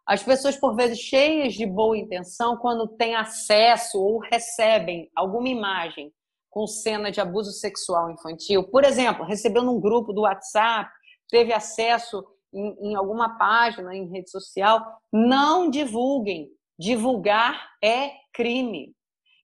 as pessoas, por vezes, cheias de boa intenção, quando têm acesso ou recebem alguma imagem com cena de abuso sexual infantil, por exemplo, recebeu num grupo do WhatsApp teve acesso em, em alguma página, em rede social, não divulguem. Divulgar é crime.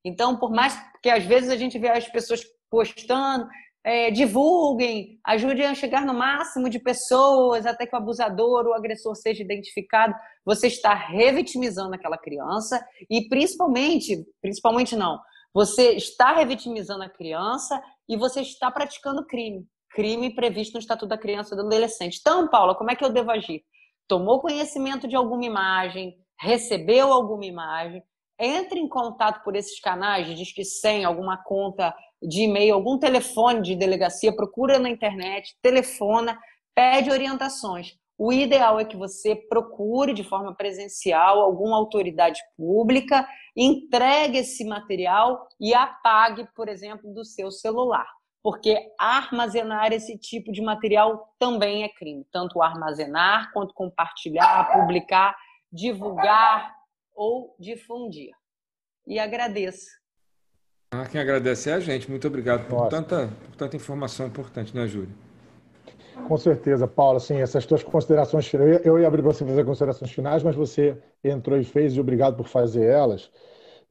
Então, por mais que às vezes a gente vê as pessoas postando, é, divulguem, ajudem a chegar no máximo de pessoas até que o abusador ou o agressor seja identificado. Você está revitimizando aquela criança e principalmente, principalmente não, você está revitimizando a criança e você está praticando crime. Crime previsto no Estatuto da Criança e do Adolescente. Então, Paula, como é que eu devo agir? Tomou conhecimento de alguma imagem, recebeu alguma imagem, entre em contato por esses canais, diz que sem alguma conta de e-mail, algum telefone de delegacia, procura na internet, telefona, pede orientações. O ideal é que você procure de forma presencial alguma autoridade pública, entregue esse material e apague, por exemplo, do seu celular. Porque armazenar esse tipo de material também é crime. Tanto armazenar, quanto compartilhar, publicar, divulgar ou difundir. E agradeço ah, quem agradece é a gente. Muito obrigado por tanta, por tanta informação importante, né, Júlio? Com certeza, Paulo. Sim, essas tuas considerações eu ia, eu ia abrir você fazer considerações finais, mas você entrou e fez e obrigado por fazer elas,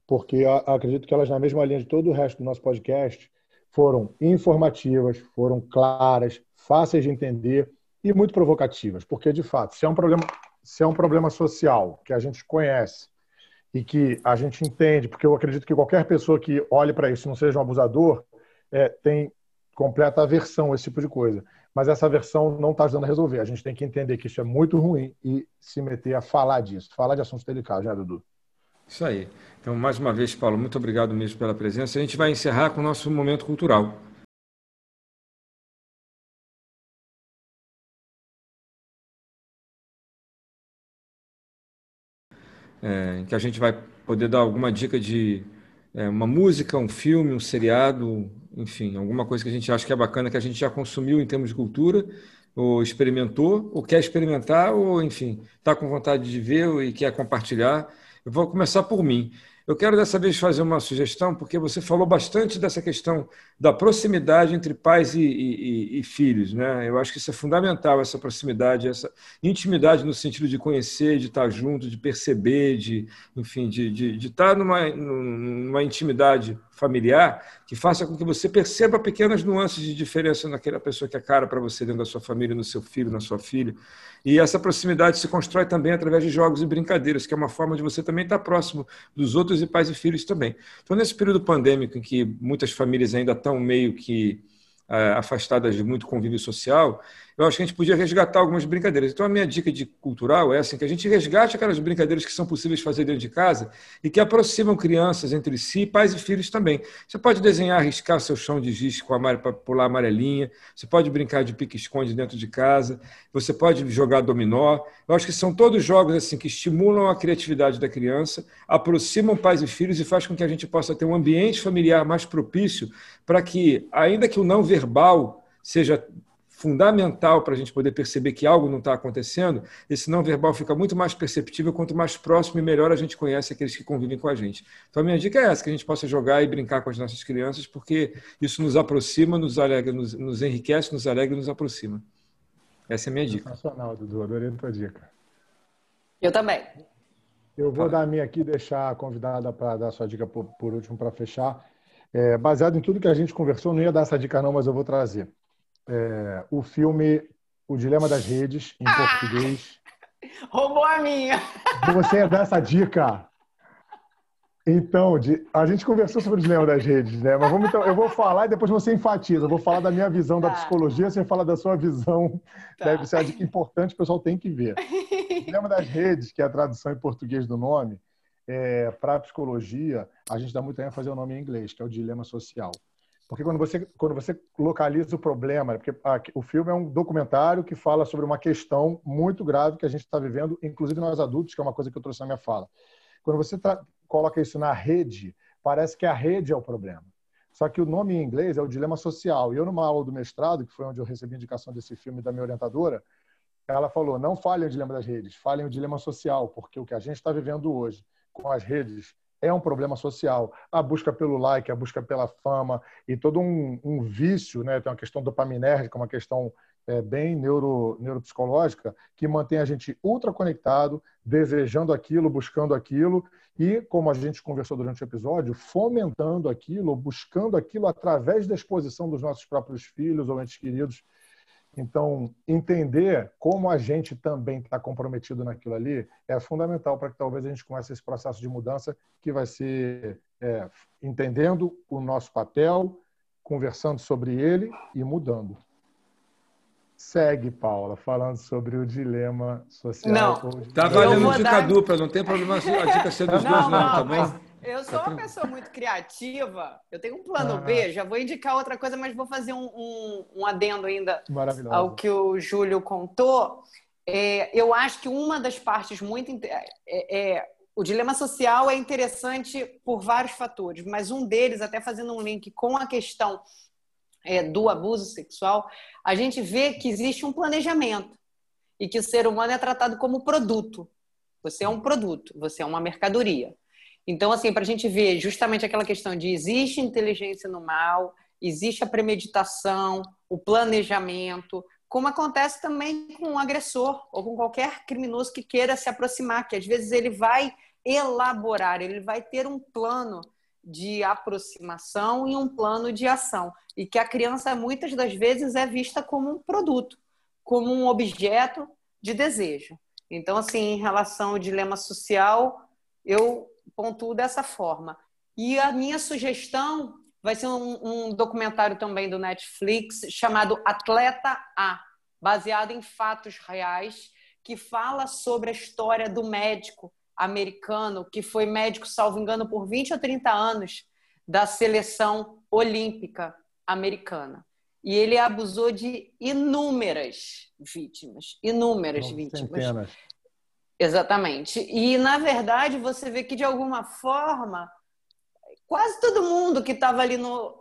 porque acredito que elas, na mesma linha de todo o resto do nosso podcast, foram informativas, foram claras, fáceis de entender e muito provocativas, porque de fato, se é um problema, se é um problema social que a gente conhece, e que a gente entende, porque eu acredito que qualquer pessoa que olhe para isso, não seja um abusador, é, tem completa aversão a esse tipo de coisa. Mas essa aversão não está ajudando a resolver. A gente tem que entender que isso é muito ruim e se meter a falar disso, falar de assuntos delicados, né, Dudu? Isso aí. Então, mais uma vez, Paulo, muito obrigado mesmo pela presença. A gente vai encerrar com o nosso momento cultural. é, em que a gente vai poder dar alguma dica de é, uma música, um filme, um seriado, enfim, alguma coisa que a gente acha que é bacana, que a gente já consumiu em termos de cultura, ou experimentou, ou quer experimentar, ou, enfim, está com vontade de ver e quer compartilhar. Eu vou começar por mim. Eu quero dessa vez fazer uma sugestão, porque você falou bastante dessa questão da proximidade entre pais e, e, e, filhos. Né? Eu acho que isso é fundamental, essa proximidade, essa intimidade no sentido de conhecer, de estar junto, de perceber, de, enfim, de, de, de estar numa, numa intimidade familiar que faça com que você perceba pequenas nuances de diferença naquela pessoa que é cara para você dentro da sua família, no seu filho, na sua filha. E essa proximidade se constrói também através de jogos e brincadeiras, que é uma forma de você também estar próximo dos outros e pais e filhos também. Então, nesse período pandêmico em que muitas famílias ainda estão meio que é, afastadas de muito convívio social, eu acho que a gente podia resgatar algumas brincadeiras. Então, a minha dica de cultural é assim, que a gente resgate aquelas brincadeiras que são possíveis fazer dentro de casa e que aproximam crianças entre si, pais e filhos também. Você pode desenhar, riscar seu chão de giz com a para pular amarelinha, você pode brincar de pique-esconde dentro de casa, você pode jogar dominó. Eu acho que são todos jogos assim que estimulam a criatividade da criança, aproximam pais e filhos e faz com que a gente possa ter um ambiente familiar mais propício para que, ainda que o não verbal seja fundamental para a gente poder perceber que algo não está acontecendo, esse não verbal fica muito mais perceptível quanto mais próximo e melhor a gente conhece aqueles que convivem com a gente. Então, a minha dica é essa, que a gente possa jogar e brincar com as nossas crianças, porque isso nos aproxima, nos alegra, nos, nos enriquece, nos alegra e nos aproxima. Essa é a minha dica. Sensacional, Dudu. Adorei a tua dica. Eu também. Eu vou dar a minha aqui, deixar a convidada para dar a sua dica por, por último para fechar. É, baseado em tudo que a gente conversou, não ia dar essa dica não, mas eu vou trazer é, o filme O Dilema das Redes, em ah! português. Roubou a minha! Você é dessa dica. Então, de, a gente conversou sobre o dilema das redes, né? Mas vamos, então, eu vou falar e depois você enfatiza. Eu vou falar da minha visão tá. da psicologia, você fala da sua visão. Tá. Deve ser a dica importante, o pessoal tem que ver. O dilema das redes, que é a tradução em português do nome, é, para a psicologia, a gente dá muita ênfase ao nome em inglês, que é o dilema social. Porque quando você, quando você localiza o problema, porque ah, o filme é um documentário que fala sobre uma questão muito grave que a gente está vivendo, inclusive nós adultos, que é uma coisa que eu trouxe na minha fala. Quando você coloca isso na rede, parece que a rede é o problema. Só que o nome em inglês é o dilema social. E eu, numa aula do mestrado, que foi onde eu recebi a indicação desse filme da minha orientadora, ela falou: não falem o dilema das redes, falem o dilema social, porque o que a gente está vivendo hoje com as redes é um problema social. A busca pelo like, a busca pela fama e todo um, um vício, né? Tem uma questão dopaminérgica, uma questão é, bem neuro, neuropsicológica que mantém a gente ultra conectado, desejando aquilo, buscando aquilo e, como a gente conversou durante o episódio, fomentando aquilo, buscando aquilo através da exposição dos nossos próprios filhos ou entes queridos. Então, entender como a gente também está comprometido naquilo ali é fundamental para que talvez a gente comece esse processo de mudança que vai ser é, entendendo o nosso papel, conversando sobre ele e mudando. Segue, Paula, falando sobre o dilema social. Não, tá valendo dica dar... dupla, não tem problema a dica ser dos não, dois, não, não, tá bom? Eu sou uma pessoa muito criativa, eu tenho um plano ah. B, já vou indicar outra coisa, mas vou fazer um, um, um adendo ainda ao que o Júlio contou. É, eu acho que uma das partes muito. É, é, o dilema social é interessante por vários fatores, mas um deles, até fazendo um link com a questão é, do abuso sexual, a gente vê que existe um planejamento e que o ser humano é tratado como produto. Você é um produto, você é uma mercadoria. Então, assim, para a gente ver justamente aquela questão de existe inteligência no mal, existe a premeditação, o planejamento, como acontece também com um agressor ou com qualquer criminoso que queira se aproximar, que às vezes ele vai elaborar, ele vai ter um plano de aproximação e um plano de ação. E que a criança, muitas das vezes, é vista como um produto, como um objeto de desejo. Então, assim, em relação ao dilema social, eu pontuo dessa forma. E a minha sugestão vai ser um, um documentário também do Netflix chamado Atleta A, baseado em fatos reais, que fala sobre a história do médico americano, que foi médico, salvo engano, por 20 ou 30 anos da seleção olímpica americana. E ele abusou de inúmeras vítimas, inúmeras vítimas. Centenas. Exatamente. E, na verdade, você vê que, de alguma forma, quase todo mundo que estava ali no,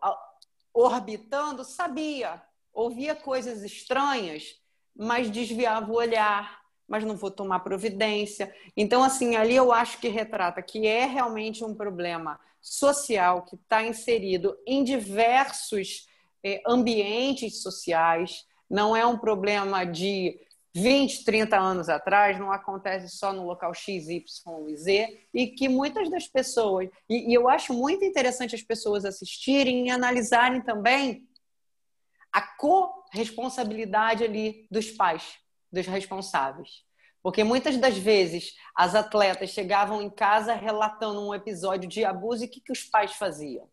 orbitando sabia, ouvia coisas estranhas, mas desviava o olhar, mas não vou tomar providência. Então, assim, ali eu acho que retrata que é realmente um problema social que está inserido em diversos eh, ambientes sociais, não é um problema de 20, 30 anos atrás, não acontece só no local X, Y e Z, e que muitas das pessoas, e, e eu acho muito interessante as pessoas assistirem e analisarem também a corresponsabilidade ali dos pais dos responsáveis. Porque muitas das vezes as atletas chegavam em casa relatando um episódio de abuso e o que, que os pais faziam?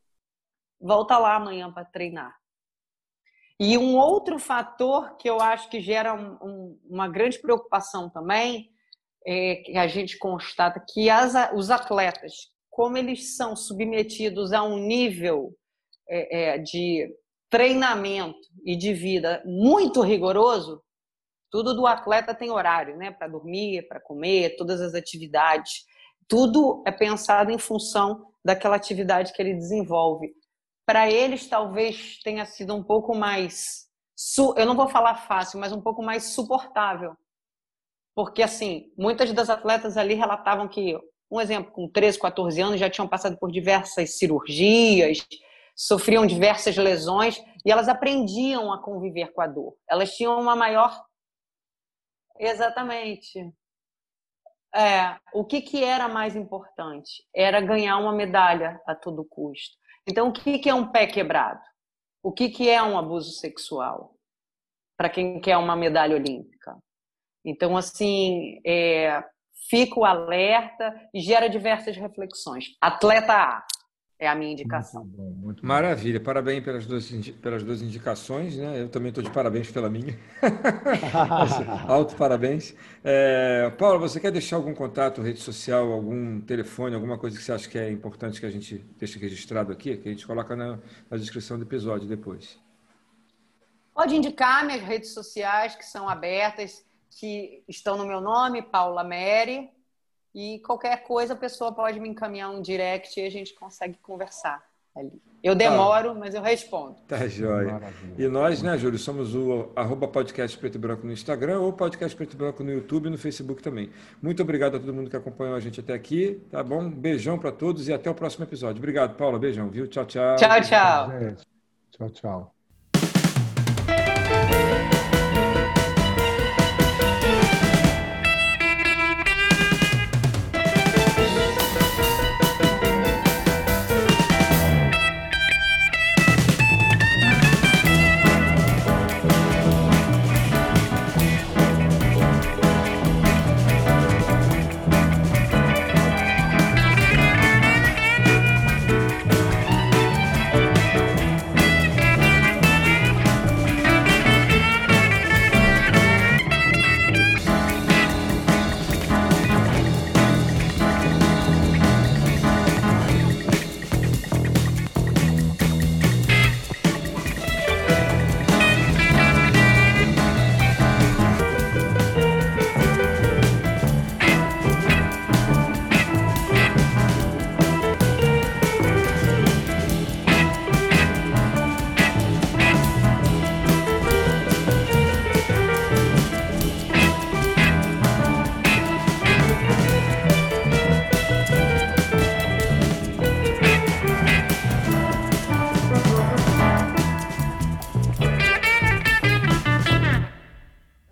Volta lá amanhã para treinar. E um outro fator que eu acho que gera um, um, uma grande preocupação também é que a gente constata que as, os atletas, como eles são submetidos a um nível é, é, de treinamento e de vida muito rigoroso, tudo do atleta tem horário, né? Para dormir, para comer, todas as atividades. Tudo é pensado em função daquela atividade que ele desenvolve. Para eles, talvez tenha sido um pouco mais. Eu não vou falar fácil, mas um pouco mais suportável. Porque, assim, muitas das atletas ali relatavam que, um exemplo, com 13, 14 anos já tinham passado por diversas cirurgias, sofriam diversas lesões e elas aprendiam a conviver com a dor. Elas tinham uma maior Exatamente. É, o que, que era mais importante? Era ganhar uma medalha a todo custo. Então, o que, é um pé quebrado? O que, que é um abuso sexual? Para quem quer uma medalha olímpica. Então, assim, é, fica o alerta e gera diversas reflexões. Atleta A, é a minha indicação. Muito bom, muito Maravilha, parabéns pelas duas, pelas duas indicações, né? Eu também estou de parabéns pela minha. Alto parabéns. É, Paulo, você quer deixar algum contato, rede social, algum telefone, alguma coisa que você acha que é importante que a gente deixe registrado aqui, que a gente coloca na, na descrição do episódio depois? Pode indicar minhas redes sociais que são abertas, que estão no meu nome, Paula Mary. E qualquer coisa a pessoa pode me encaminhar um direct e a gente consegue conversar ali. Eu demoro, ah, mas eu respondo. Tá jóia. E nós, né, Júlio, somos o arroba podcast Preto e Branco no Instagram ou podcast Preto e Branco no YouTube e no Facebook também. Muito obrigado a todo mundo que acompanhou a gente até aqui, tá bom? Beijão para todos e até o próximo episódio. Obrigado, Paula. Beijão, viu? Tchau, tchau. Tchau, tchau. Tchau, tchau.